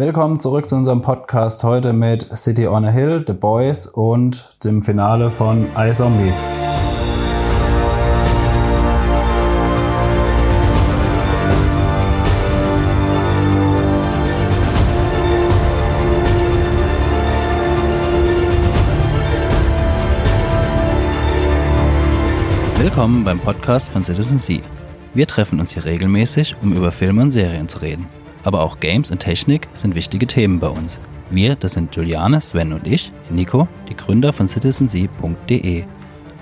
Willkommen zurück zu unserem Podcast heute mit City on a Hill, The Boys und dem Finale von iZombie. Willkommen beim Podcast von Citizen Sea. Wir treffen uns hier regelmäßig, um über Filme und Serien zu reden. Aber auch Games und Technik sind wichtige Themen bei uns. Wir, das sind Juliane, Sven und ich, Nico, die Gründer von citizensea.de.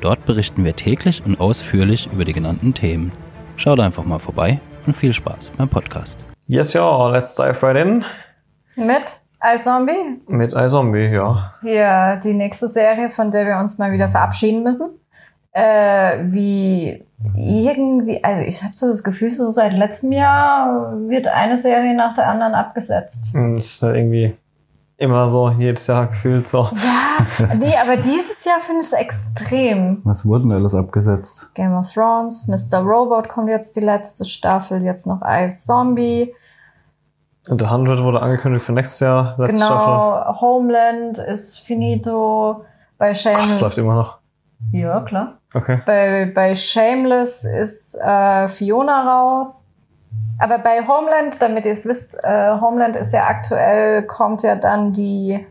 Dort berichten wir täglich und ausführlich über die genannten Themen. Schaut einfach mal vorbei und viel Spaß beim Podcast. Yes, ja, let's dive right in. Mit iZombie. Mit iZombie, ja. Hier die nächste Serie, von der wir uns mal wieder verabschieden müssen. Äh, wie irgendwie, also ich habe so das Gefühl, so seit letztem Jahr wird eine Serie nach der anderen abgesetzt. Und Das ist halt irgendwie immer so, jedes Jahr gefühlt so. Ja, nee, aber dieses Jahr finde ich es extrem. Was wurden alles abgesetzt? Game of Thrones, Mr. Robot kommt jetzt die letzte Staffel, jetzt noch Ice Zombie. Und The 100 wurde angekündigt für nächstes Jahr, letzte genau, Staffel. Homeland ist finito. Bei Ach, das läuft immer noch. Ja, klar. Okay. Bei, bei Shameless ist äh, Fiona raus. Aber bei Homeland, damit ihr es wisst, äh, Homeland ist ja aktuell, kommt ja dann die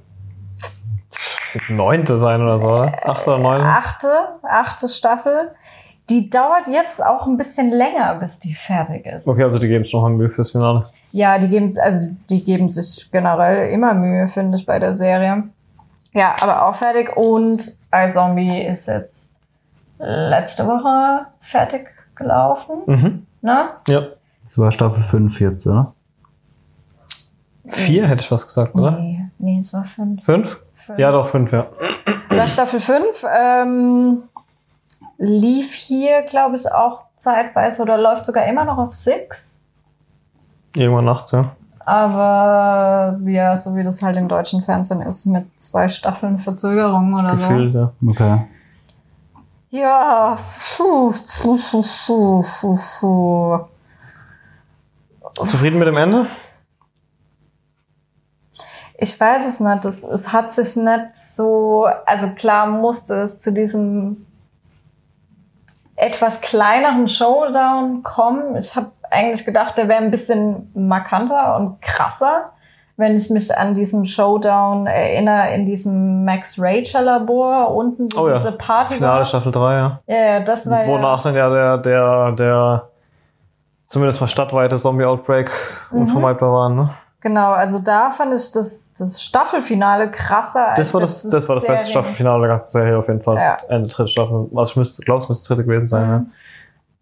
Neunte sein oder so, oder? Achte oder neunte? achte, achte Staffel. Die dauert jetzt auch ein bisschen länger, bis die fertig ist. Okay, also die geben es noch Mühe fürs Finale. Ja, die geben also die geben sich generell immer Mühe, finde ich, bei der Serie. Ja, aber auch fertig. Und iZombie ist jetzt letzte Woche fertig gelaufen. Mhm. Ne? Ja. Das war Staffel 5 jetzt, oder? Vier hätte ich was gesagt, oder? Nee, nee, es war fünf. Fünf? Fünf. Ja, doch, fünf, ja. War Staffel 5. Ähm, lief hier, glaube ich, auch zeitweise oder läuft sogar immer noch auf Six. Irgendwann nachts, ja. Aber ja, so wie das halt im deutschen Fernsehen ist, mit zwei Staffeln Verzögerung oder Gefühlt, ja. Okay. so. Ja, puh, puh, puh, puh, puh, puh. Zufrieden mit dem Ende? Ich weiß es nicht. Es, es hat sich nicht so, also klar musste es zu diesem etwas kleineren Showdown kommen. Ich habe eigentlich gedacht, der wäre ein bisschen markanter und krasser, wenn ich mich an diesen Showdown erinnere in diesem Max Rachel Labor unten, wo Oh ja. diese Party Finale war. Staffel 3, ja. Ja, ja, das war Wonach dann ja der, der, der zumindest mal stadtweite Zombie-Outbreak Mhm. unvermeidbar war, ne? ja genau. Also da fand ich das, das Staffelfinale krasser Das war das, jetzt das war das beste Staffelfinale der ganzen Serie auf jeden Fall. Ja. Ende dritte Staffel. Was ich müsste, glaube es müsste dritte gewesen sein, ja.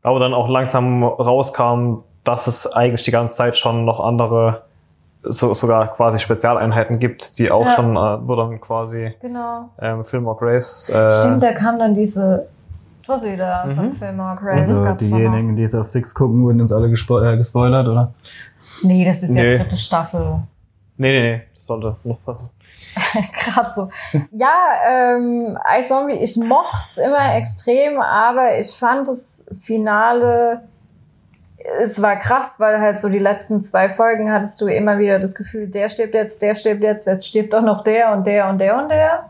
Aber dann auch langsam rauskam, dass es eigentlich die ganze Zeit schon noch andere, so, sogar quasi Spezialeinheiten gibt, die auch Ja. schon, äh, wo dann quasi Genau. ähm, Fillmore Graves. Äh, Stimmt, da kam dann diese Tussi da von Mhm. Fillmore Grace. Also gab's diejenigen, die es auf Six gucken, wurden uns alle gespo äh, gespoilert, oder? Nee, das ist Nee. jetzt dritte Staffel. nee, nee, nee, sollte noch passen. Gerade so. Ja, ähm, iZombie, ich mocht's immer extrem, aber ich fand das Finale, es war krass, weil halt so die letzten zwei Folgen hattest du immer wieder das Gefühl, der stirbt jetzt, der stirbt jetzt, jetzt stirbt doch noch der und der und der und der.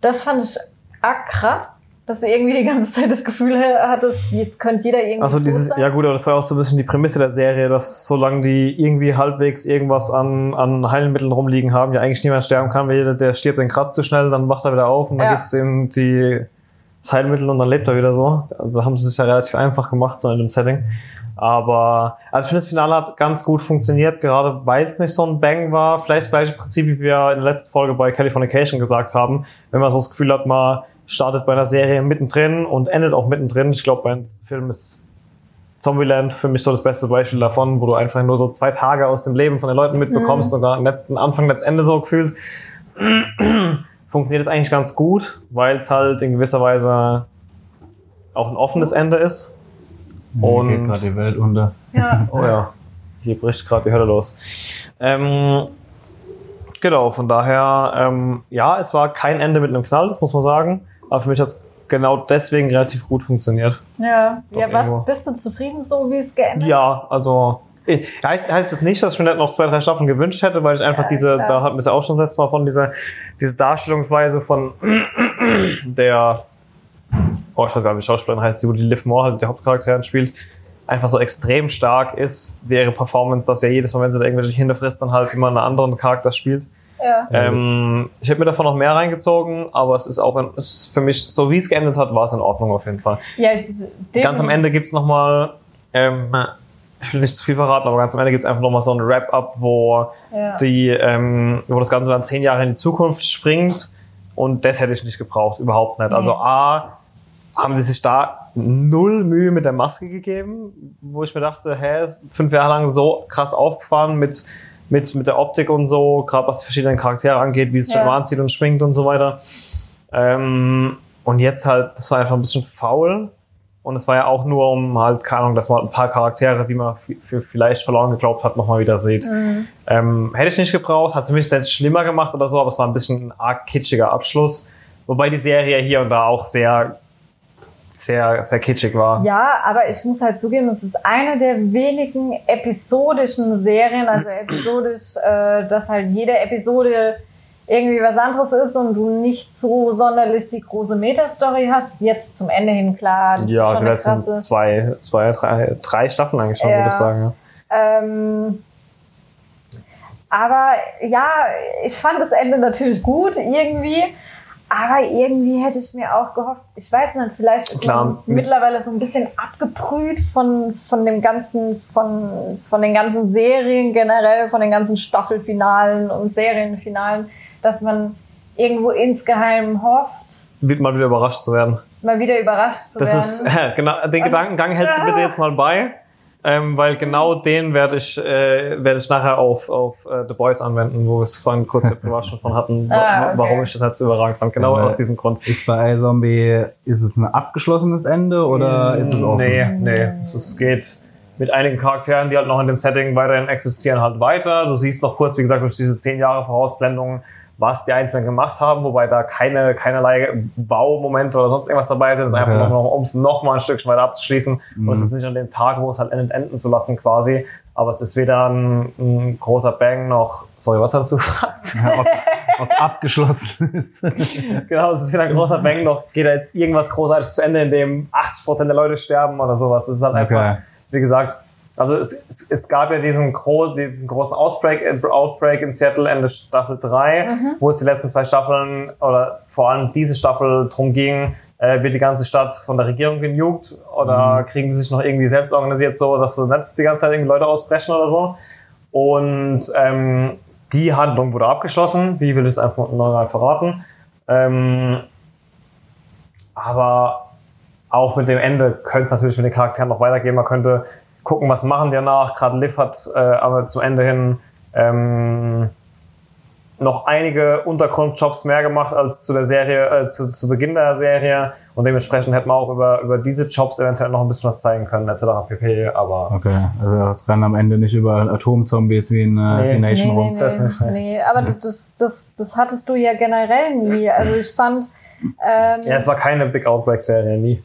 Das fand ich arg krass, dass du irgendwie die ganze Zeit das Gefühl hattest, jetzt könnte jeder irgendwie Also dieses, sein. ja gut, aber das war auch so ein bisschen die Prämisse der Serie, dass solange die irgendwie halbwegs irgendwas an, an Heilmitteln rumliegen haben, ja eigentlich niemand sterben kann, weil jeder, der stirbt, den kratzt zu schnell, dann wacht er wieder auf und dann Ja. gibt's ihm die, das Heilmittel und dann lebt er wieder so. Also da haben sie sich ja relativ einfach gemacht, so in dem Setting. Aber, also ich finde, das Finale hat ganz gut funktioniert, gerade weil es nicht so ein Bang war. Vielleicht das gleiche Prinzip, wie wir in der letzten Folge bei Californication gesagt haben. Wenn man so das Gefühl hat, man startet bei einer Serie mittendrin und endet auch mittendrin. Ich glaube, bei einem Film ist Zombieland für mich so das beste Beispiel davon, wo du einfach nur so zwei Tage aus dem Leben von den Leuten mitbekommst und gar nicht ein Anfang, das Ende so gefühlt. Funktioniert es eigentlich ganz gut, weil es halt in gewisser Weise auch ein offenes Ende ist. Hier Und- geht gerade die Welt unter. Ja. Oh ja, hier bricht gerade die Hölle los. Ähm, genau, von daher, ähm, ja, es war kein Ende mit einem Knall, das muss man sagen. Aber für mich hat es genau deswegen relativ gut funktioniert. Ja, Doch ja was, irgendwo. bist du zufrieden so, wie es geendet Ja, also Heißt, heißt es nicht, dass ich mir noch zwei, drei Staffeln gewünscht hätte, weil ich einfach Ja, diese, klar. da hatten wir es ja auch schon letztes Mal von, dieser diese Darstellungsweise von der, oh, ich weiß gar nicht, wie Schauspielerin heißt, die, wo die Liv Moore halt die Hauptcharakterin spielt, einfach so extrem stark ist, wie ihre Performance, dass ja jedes Mal, wenn sie da irgendwelche Kinder frisst, dann halt immer einen anderen Charakter spielt. Ja. Ähm, ich hätte mir davon noch mehr reingezogen, aber es ist auch ein, es ist für mich, so wie es geendet hat, war es in Ordnung auf jeden Fall. ja ich, Ganz am Ende gibt's noch mal, ähm, ich will nicht zu viel verraten, aber ganz am Ende gibt's einfach noch mal so ein Wrap-up, wo Ja. die, ähm, wo das Ganze dann zehn Jahre in die Zukunft springt und das hätte ich nicht gebraucht, überhaupt nicht. Also A, haben die sich da null Mühe mit der Maske gegeben, wo ich mir dachte, hä, ist fünf Jahre lang so krass aufgefahren mit, mit, mit der Optik und so, gerade was die verschiedenen Charaktere angeht, wie es sich Ja. immer anzieht und schwingt und so weiter. Ähm, und jetzt halt, das war einfach ein bisschen faul. Und es war ja auch nur um halt, keine Ahnung, dass man halt ein paar Charaktere, die man für, vielleicht verloren geglaubt hat, nochmal wieder sieht. Ähm, hätte ich nicht gebraucht, hat es für mich selbst schlimmer gemacht oder so, aber es war ein bisschen ein arg kitschiger Abschluss. Wobei die Serie hier und da auch sehr, sehr, sehr kitschig war. Ja, aber ich muss halt zugeben, es ist eine der wenigen episodischen Serien, also episodisch, äh, dass halt jede Episode irgendwie was anderes ist und du nicht so sonderlich die große Metastory hast. Jetzt zum Ende hin, klar, das Ja, ist schon letzten krasse. zwei, zwei, drei, drei Staffeln eigentlich schon, Ja. würde ich sagen. Ja. Ähm, aber ja, ich fand das Ende natürlich gut irgendwie. Aber irgendwie hätte ich mir auch gehofft, ich weiß nicht, vielleicht ist Klar, man mit- mittlerweile so ein bisschen abgebrüht von, von dem ganzen, von, von den ganzen Serien generell, von den ganzen Staffelfinalen und Serienfinalen, dass man irgendwo insgeheim hofft, Wird mal wieder überrascht zu werden. mal wieder überrascht zu Das werden. ist, genau, den Gedankengang hältst du bitte jetzt mal bei, ähm, weil genau den werde ich, äh, werde ich nachher auf, auf äh, The Boys anwenden, wo wir es vorhin kurz privat schon von hatten, Ah, okay. warum ich das so überragend fand. Genau Ja, aus diesem Grund. Ist bei iZombie, ist es ein abgeschlossenes Ende oder ist es offen? Nee, nee. Es geht mit einigen Charakteren, die halt noch in dem Setting weiterhin existieren, halt weiter. Du siehst noch kurz, wie gesagt, durch diese zehn Jahre Vorausblendungen, was die Einzelnen gemacht haben, wobei da keine, keinerlei Wow-Momente oder sonst irgendwas dabei sind. Es ist einfach Okay. noch, um es noch mal ein Stückchen weiter abzuschließen. Und es ist nicht an dem Tag, wo es halt endet, enden zu lassen quasi. Aber es ist weder ein, ein großer Bang noch, sorry, was hast du gefragt? Ja, ob es abgeschlossen ist. genau, es ist weder ein großer Bang noch geht da jetzt irgendwas großartig zu Ende, in dem 80% der Leute sterben oder sowas. Es ist halt Okay. einfach, wie gesagt, also es, es, es gab ja diesen, gro diesen großen Ausbreak, äh, Outbreak in Seattle Ende Staffel 3, wo es die letzten zwei Staffeln oder vor allem diese Staffel drum ging, äh, wird die ganze Stadt von der Regierung genugt oder kriegen die sich noch irgendwie selbst organisiert so, dass so nicht die ganze Zeit irgendwie Leute ausbrechen oder so. Und ähm, die Handlung wurde abgeschlossen. Wie will ich es einfach mal verraten? Ähm, aber auch mit dem Ende könnte es natürlich mit den Charakteren noch weitergehen. Man könnte gucken, was machen die danach. Gerade Liv hat äh, aber zum Ende hin ähm, noch einige Untergrundjobs mehr gemacht als zu der Serie, äh, zu, zu Beginn der Serie. Und dementsprechend hätte man auch über, über diese Jobs eventuell noch ein bisschen was zeigen können, etc. pp. Aber Okay, also es rennt am Ende nicht über Atomzombies wie in äh, Nee. The Nation Nee, nee, rum. nee, Das nicht, nee. nee. Aber das, das, das hattest du ja generell nie. Also ich fand, ähm, ja, es war keine Big Outbreak-Serie, nie.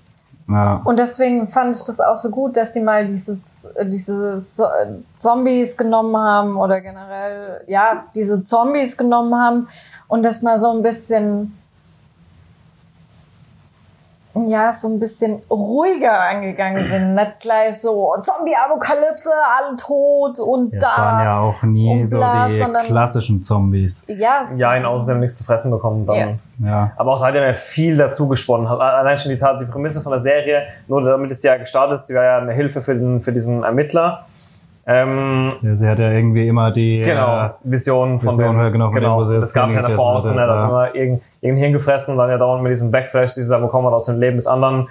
Und deswegen fand ich das auch so gut, dass die mal dieses, diese Zombies genommen haben oder generell, ja, diese Zombies genommen haben und das mal so ein bisschen, ja, so ein bisschen ruhiger angegangen sind. Nicht gleich so Zombie-Apokalypse, alle tot und Es da. waren ja auch nie und so bla, die klassischen Zombies. ja, Ja, in außerdem nichts zu fressen bekommen dann. Ja. Ja. Aber auch seitdem er viel dazu gesponnen hat. Allein schon die Tat, die Prämisse von der Serie, nur damit es ja gestartet ist, die war ja eine Hilfe für, den, für diesen Ermittler. Ähm, ja. Sie hat ja irgendwie immer die. genau, Äh, Visionen von Vision, dem, ja, genau, von dem, genau, sie das gab es ja davor auch so, ne, da hat ja. immer irgendein, irgendein Hirn gefressen und dann ja dauernd mit diesem Backflash, die sie da bekommen hat aus dem Leben des anderen,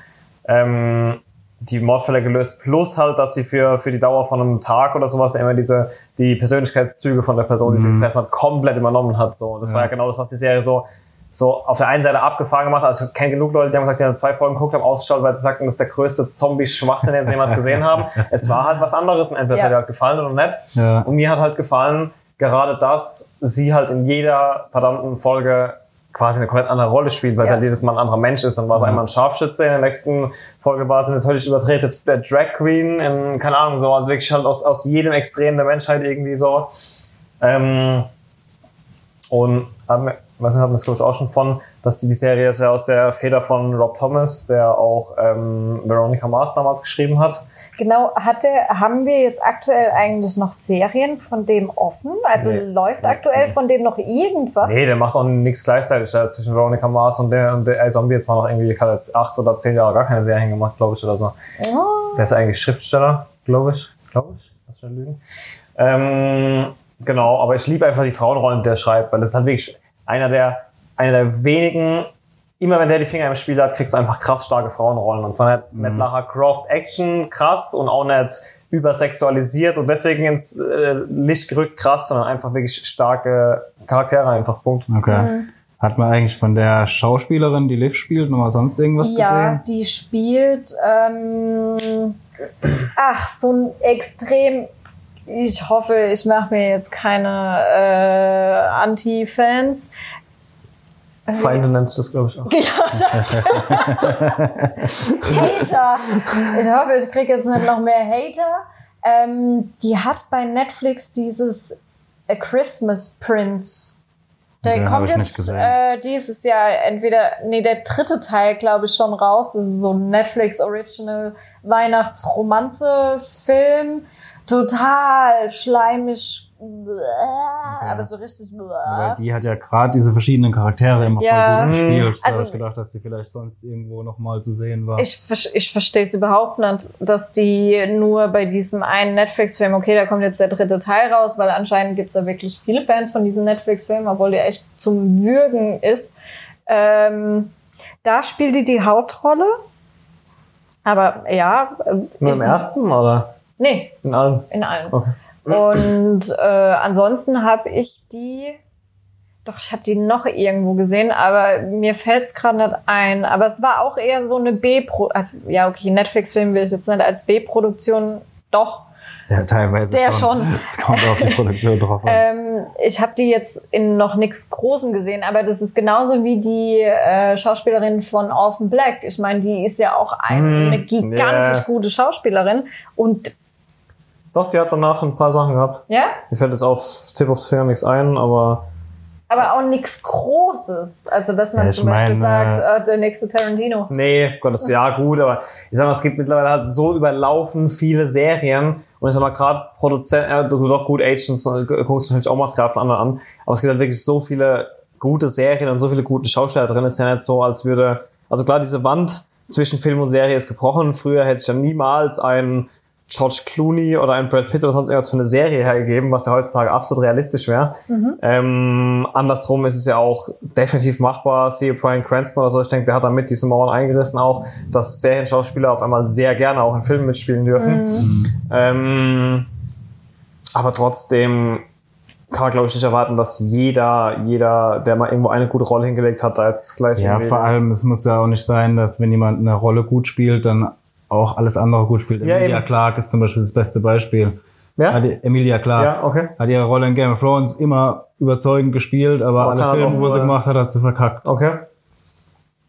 ähm, die Mordfälle gelöst, plus halt, dass sie für, für die Dauer von einem Tag oder sowas immer diese, die Persönlichkeitszüge von der Person, die sie gefressen hat, komplett übernommen hat, so. Das war Mhm. Ja. ja genau das, was die Serie so, so auf der einen Seite abgefahren gemacht hat. Also ich kenne genug Leute, die haben gesagt, die haben zwei Folgen geguckt, haben ausgeschaut, weil sie sagten, das ist der größte Zombie-Schwachsinn, den sie jemals gesehen haben. Es war halt was anderes und entweder es Ja. hat ihr halt gefallen oder nicht. Ja. Und mir hat halt gefallen, gerade dass sie halt in jeder verdammten Folge quasi eine komplett andere Rolle spielt, weil Ja. halt jedes Mal ein anderer Mensch ist. Dann war es einmal ein Scharfschütze, in der nächsten Folge war sie eine völlig überdrehte äh, Drag Queen, in, keine Ahnung, so, also wirklich halt aus, aus jedem Extrem der Menschheit irgendwie so. Ähm, und haben, wir- was hatten wir es glaube ich auch schon von, dass die, die Serie ist ja aus der Feder von Rob Thomas, der auch ähm, Veronica Mars damals geschrieben hat. Genau, hatte, haben wir jetzt aktuell eigentlich noch Serien von dem offen? Also Nee. läuft Nee. aktuell von dem noch irgendwas? Nee, der macht auch nichts gleichzeitig. Hat zwischen Veronica Mars und der, und der ey, Zombie jetzt mal noch irgendwie, hat jetzt acht oder zehn Jahre gar keine Serien gemacht, glaube ich, oder so. Oh. Der ist eigentlich Schriftsteller, glaube ich. Glaube ich. Lass schon lügen. Ähm, genau, aber ich liebe einfach die Frauenrollen, die der schreibt, weil das ist halt wirklich einer der, einer der wenigen, immer wenn der die Finger im Spiel hat, kriegst du einfach krass starke Frauenrollen. Und zwar nicht mit Lara Croft Action krass und auch nicht übersexualisiert und deswegen ins äh, Licht gerückt krass, sondern einfach wirklich starke Charaktere einfach. Punkt. Okay. Mhm. Hat man eigentlich von der Schauspielerin, die Liv spielt, noch mal sonst irgendwas Ja, gesehen? die spielt, ähm, ach, so ein extrem, ich hoffe, ich mache mir jetzt keine äh, Anti-Fans. Feinde nennst du das, glaube ich, auch. Hater. Ich hoffe, ich kriege jetzt nicht noch mehr Hater. Ähm, die hat bei Netflix dieses A Christmas Prince. Der hab kommt jetzt äh, dieses Jahr entweder, nee, der dritte Teil, glaube ich, schon raus. Das ist so ein Netflix Original Weihnachtsromanze-Film. Total schleimig. Bläh, Aber so richtig. bläh. Weil die hat ja gerade diese verschiedenen Charaktere immer Ja. voll gut gespielt. So Also- hab ich gedacht, dass die vielleicht sonst irgendwo noch mal zu sehen war. Ich, ich verstehe es überhaupt nicht, dass die nur bei diesem einen Netflix-Film, okay, da kommt jetzt der dritte Teil raus, weil anscheinend gibt es da wirklich viele Fans von diesem Netflix-Film, obwohl der echt zum Würgen ist. Ähm, da spielt die die Hauptrolle. Aber ja. äh, Nur im ersten oder Nee, in allen? in allen. Okay. Und äh, ansonsten habe ich die, doch, ich habe die noch irgendwo gesehen, aber mir fällt es gerade nicht ein. Aber es war auch eher so eine B-Pro, also ja, okay, Netflix-Film will ich jetzt nicht als B-Produktion, doch. Ja, teilweise Der schon. Es kommt auf die Produktion drauf an. Ähm, ich habe die jetzt in noch nichts Großem gesehen, aber das ist genauso wie die äh, Schauspielerin von Orphan Black. Ich meine, die ist ja auch eine Hm, gigantisch ja. gute Schauspielerin. Und Doch, die hat danach ein paar Sachen gehabt. ja, Mir fällt jetzt auf Tip of the Finger nichts ein, aber aber auch nichts Großes. Also, dass man Ja, ich zum Beispiel meine, sagt, äh, der nächste Tarantino. nee, Gott, das ja gut, aber ich sag mal, es gibt mittlerweile halt so überlaufen viele Serien und ich sag mal gerade Produzenten, äh, du doch gut Agents, äh, guckst du natürlich auch Material von anderen an, aber es gibt halt wirklich so viele gute Serien und so viele gute Schauspieler drin, ist ja nicht so, als würde, also klar, diese Wand zwischen Film und Serie ist gebrochen. Früher hätte ich ja niemals ein George Clooney oder ein Brad Pitt oder sonst irgendwas für eine Serie hergegeben, was ja heutzutage absolut realistisch wäre. Ähm, andersrum ist es ja auch definitiv machbar. Siehe Brian Cranston oder so, ich denke, der hat damit diese Mauern eingerissen auch, dass Serienschauspieler auf einmal sehr gerne auch in Filmen mitspielen dürfen. Ähm, aber trotzdem kann man, glaube ich, nicht erwarten, dass jeder, jeder, der mal irgendwo eine gute Rolle hingelegt hat, da jetzt gleich Ja, vor allem, es muss ja auch nicht sein, dass wenn jemand eine Rolle gut spielt, dann auch alles andere gut spielt. Ja, Emilia eben. Clarke ist zum Beispiel das beste Beispiel. Ja? Hat Emilia Clarke Ja, okay. hat ihre Rolle in Game of Thrones immer überzeugend gespielt, aber kann alle Filme, wo sie gemacht hat, hat sie verkackt. Okay.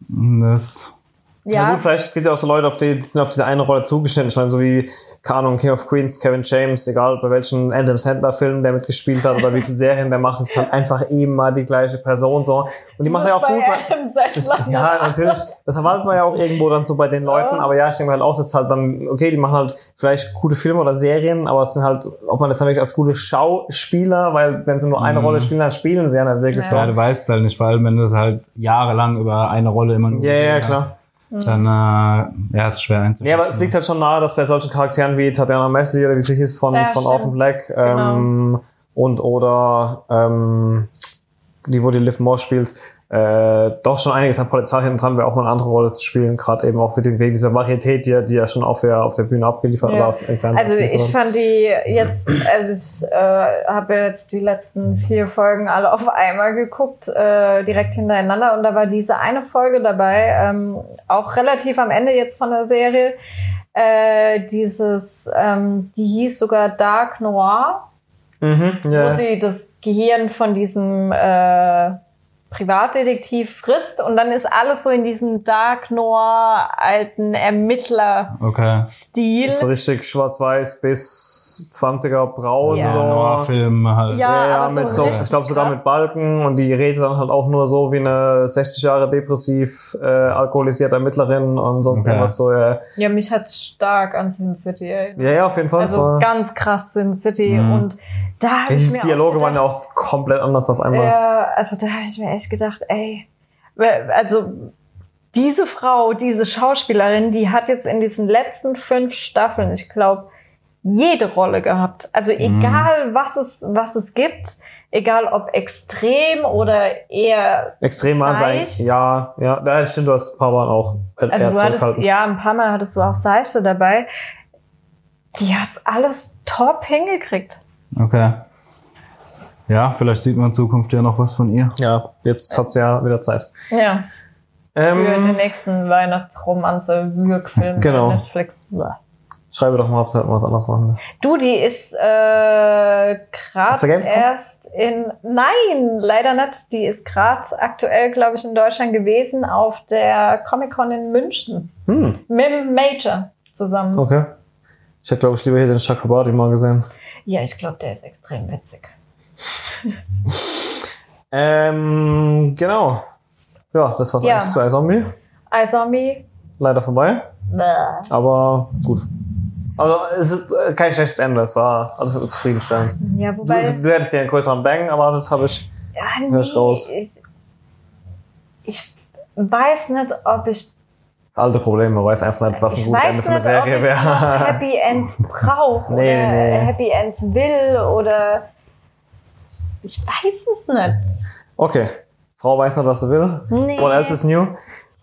Das, Ja. Ja, gut, vielleicht es gibt ja auch so Leute, auf die, die sind auf diese eine Rolle zugeschnitten. Ich meine, so wie, keine Ahnung, King of Queens, Kevin James, egal bei welchen Adam Sandler-Filmen der mitgespielt hat oder wie viele Serien der macht, es ist halt einfach immer die gleiche Person so. Und die macht ja auch gut. Adam Sandler. Das, ja, natürlich. Das erwartet man ja auch irgendwo dann so bei den Leuten. Aber ja, ich denke halt auch, dass halt dann, okay, die machen halt vielleicht gute Filme oder Serien, aber es sind halt, ob man das dann wirklich als gute Schauspieler, weil wenn sie nur eine Rolle spielen, dann spielen sie ja nicht wirklich ja, so. du weißt halt nicht, vor allem wenn du es halt jahrelang über eine Rolle immer nur Ja, ja, klar. hast, Dann, äh, ja, es ist schwer einzuschätzen. Ja, aber es liegt halt schon nahe, dass bei solchen Charakteren wie Tatjana Mesli oder wie sie hieß von, Ja, von stimmt. Orphan Black ähm, und oder ähm, die, wo die Liv Moore spielt, äh, doch schon einiges an Polizei hinten dran wäre, auch mal eine andere Rolle zu spielen, gerade eben auch wegen wegen dieser Varietät, die, ja- die ja schon auf der, auf der Bühne abgeliefert Ja. im Fernsehen Also ich fand die jetzt, also ich äh, habe jetzt die letzten vier Folgen alle auf einmal geguckt, äh, direkt hintereinander und da war diese eine Folge dabei, ähm, auch relativ am Ende jetzt von der Serie, äh, dieses, ähm, die hieß sogar Dark Noir, Mhm, wo ja. sie das Gehirn von diesem äh, Privatdetektiv frisst und dann ist alles so in diesem Dark Noir alten Ermittler-Stil. Okay. So richtig schwarz-weiß bis 20er braun. Ja. So. Noir-Film halt. Ja, Ja, ja, aber so mit so, richtig ich glaube sogar mit Balken und die redet dann halt auch nur so wie eine 60 Jahre depressiv äh, alkoholisierte Ermittlerin und sonst Okay. irgendwas so. Ja, Ja, mich hat stark an Sin City erinnert. ja, ja auf jeden Fall. Also war, ganz krass Sin City Mhm. und da habe ich die mir Dialoge auch waren ja gedacht, auch komplett anders auf einmal. Ja, also da habe ich mir echt gedacht, ey, also diese Frau, diese Schauspielerin, die hat jetzt in diesen letzten fünf Staffeln, ich glaube, jede Rolle gehabt. Also egal, was es, was es gibt, egal ob extrem oder eher Extrem sein. seicht. Ja, ja, da stimmt, du hast ein paar Mal auch eher Also du hattest, ja, ein paar Mal hattest du auch Seichte dabei. Die hat's alles top hingekriegt. Okay. Ja, vielleicht sieht man in Zukunft ja noch was von ihr. Ja, jetzt hat's ja wieder Zeit. Ja. Für Ähm, den nächsten Weihnachtsromanze, Würgfilm Genau. Netflix. Schreibe doch mal, ob sie halt mal was anderes machen. Du, die ist äh, gerade erst in. Nein, leider nicht. Die ist gerade aktuell, glaube ich, in Deutschland gewesen auf der Comic Con in München. Hm, Mit Major zusammen. okay. Ich hätte, glaube ich, lieber hier den Chakrabarti mal gesehen. Ja, ich glaube, der ist extrem witzig. Ähm, genau. Ja, das war's Ja. eigentlich zu iZombie. iZombie. Leider vorbei, Bäh. aber gut. Also es ist äh, kein schlechtes Ende, es war also zufriedenstellend. Ja, Du, wobei. du hättest ja einen größeren Bang erwartet, habe ich. ja, hör ich raus. Ich, ich weiß nicht, ob ich Das alte Problem, man weiß einfach nicht, was ein gutes Ende für eine nicht, Serie wäre. Happy Ends brauche Nee, oder nee. Happy Ends will oder ich weiß es nicht. Okay. Frau weiß nicht, was sie will. Nee. What else is new?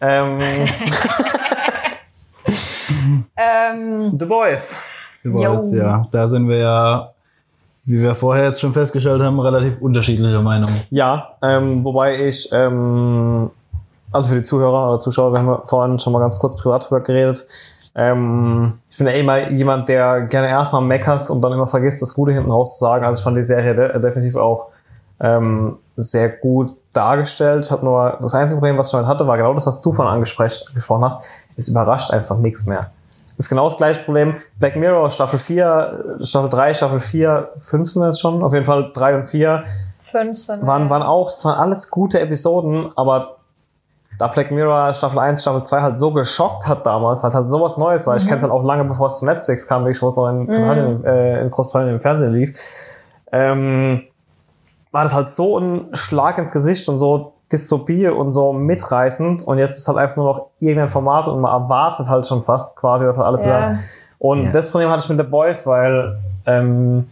Ähm, Ähm, The Boys. Du weißt, ja. Da sind wir ja, wie wir vorher jetzt schon festgestellt haben, relativ unterschiedlicher Meinung. Ja, ähm, wobei ich, ähm, also für die Zuhörer oder Zuschauer, wir haben ja vorhin schon mal ganz kurz privat drüber geredet. Ähm, ich bin ja immer jemand, der gerne erstmal meckert und dann immer vergisst, das Gute hinten raus zu sagen. Also ich fand die Serie de definitiv auch ähm, sehr gut dargestellt. Ich habe nur das einzige Problem, was ich damit hatte, war genau das, was du angespräch- angesprochen hast. Es überrascht einfach nichts mehr. ist genau das gleiche Problem. Black Mirror, Staffel 4, Staffel 3, Staffel 4, 5 sind wir jetzt schon. Auf jeden Fall 3 und 4 fünf sind waren, waren auch, das waren alles gute Episoden, aber da Black Mirror Staffel 1, Staffel 2 halt so geschockt hat damals, weil es halt sowas Neues war. Ich kenne es halt auch lange bevor es zu Netflix kam, wirklich, wo es noch in Großbritannien, äh, in Großbritannien im Fernsehen lief. Ähm, war das halt so ein Schlag ins Gesicht und so Dystopie und so mitreißend und jetzt ist halt einfach nur noch irgendein Format und man erwartet halt schon fast quasi, dass halt alles Ja. wieder. Und Ja. das Problem hatte ich mit The Boys, weil ähm,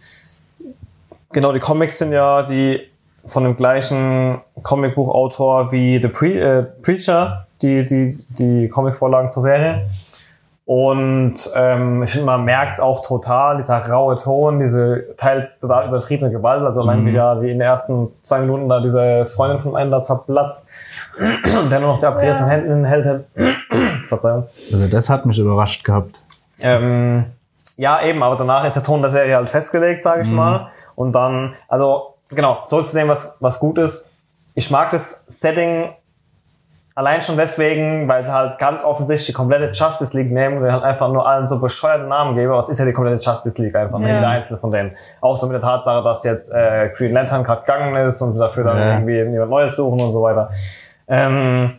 genau die Comics sind ja die von dem gleichen Comicbuchautor wie The Pre äh, Preacher, die, die, die Comicvorlagen zur Serie. Und ähm, ich finde, man merkt es auch total, dieser raue Ton, diese teils total übertriebene Gewalt, also allein Mhm. wie da die in den ersten zwei Minuten da diese Freundin von einem da zerplatzt und der nur noch die abgerissenen Ja. Händen in den Held hat. Verzeihung. Also das hat mich überrascht gehabt. Ähm, ja, eben, aber danach ist der Ton der Serie halt festgelegt, sage ich mal. Und dann, also genau, zurück zu dem, was, was gut ist. Ich mag das Setting allein schon deswegen, weil sie halt ganz offensichtlich die komplette Justice League nehmen und halt einfach nur allen so bescheuerte Namen geben. Aber es ist ja die komplette Justice League einfach? Ja. jeder einzelne von denen. Auch so mit der Tatsache, dass jetzt äh, Green Lantern gerade gegangen ist und sie dafür dann Ja. irgendwie jemand Neues suchen und so weiter. Ähm,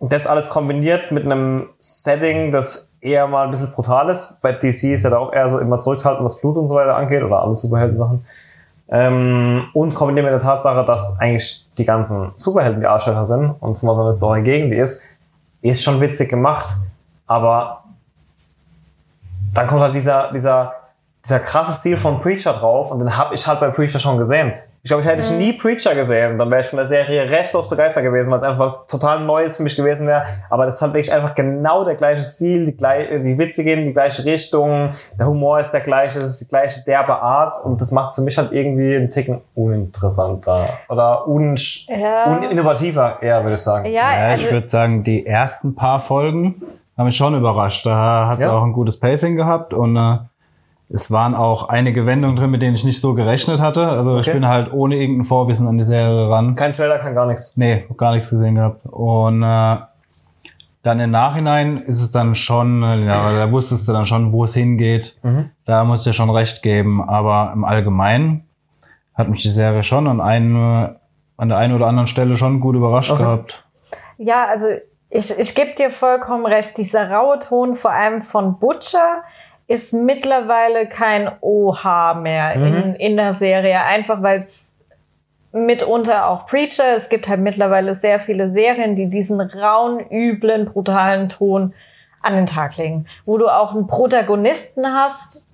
das alles kombiniert mit einem Setting, das eher mal ein bisschen brutal ist. Bei DC ist ja da auch eher so immer zurückhaltend, was Blut und so weiter angeht oder alle Superhelden-Sachen. Ähm, und kombiniert mit der Tatsache, dass eigentlich die ganzen Superhelden die Arschlöcher sind und so eine Story gegen die ist, ist schon witzig gemacht. Aber dann kommt halt dieser, dieser, dieser krasse Stil von Preacher drauf und den habe ich halt bei Preacher schon gesehen. Ich glaube, ich hätte ich nie Preacher gesehen, dann wäre ich von der Serie restlos begeistert gewesen, weil es einfach was total Neues für mich gewesen wäre. Aber das ist halt wirklich einfach genau der gleiche Stil, die, gleich, die Witze gehen in die gleiche Richtung, der Humor ist der gleiche, es ist die gleiche derbe Art und das macht es für mich halt irgendwie einen Ticken uninteressanter oder un Ja. uninnovativer eher, würde ich sagen. Ja, Ja, also, ich würde sagen, die ersten paar Folgen haben mich schon überrascht. Da hat es Ja. auch ein gutes Pacing gehabt und äh, es waren auch einige Wendungen drin, mit denen ich nicht so gerechnet hatte. Also ich Okay. bin halt ohne irgendein Vorwissen an die Serie ran. Kein Trailer, kein gar nichts. Nee, gar nichts gesehen gehabt. Und äh, dann im Nachhinein ist es dann schon, äh, ja, da wusstest du dann schon, wo es hingeht. Da musst du dir schon recht geben. Aber im Allgemeinen hat mich die Serie schon an, einen, an der einen oder anderen Stelle schon gut überrascht Okay. gehabt. Ja, also ich, ich gebe dir vollkommen recht. Dieser raue Ton, vor allem von Butcher, ist mittlerweile kein OH mehr in, in der Serie. Einfach weil es mitunter auch Preacher, es gibt halt mittlerweile sehr viele Serien, die diesen rauen, üblen, brutalen Ton an den Tag legen. Wo du auch einen Protagonisten hast,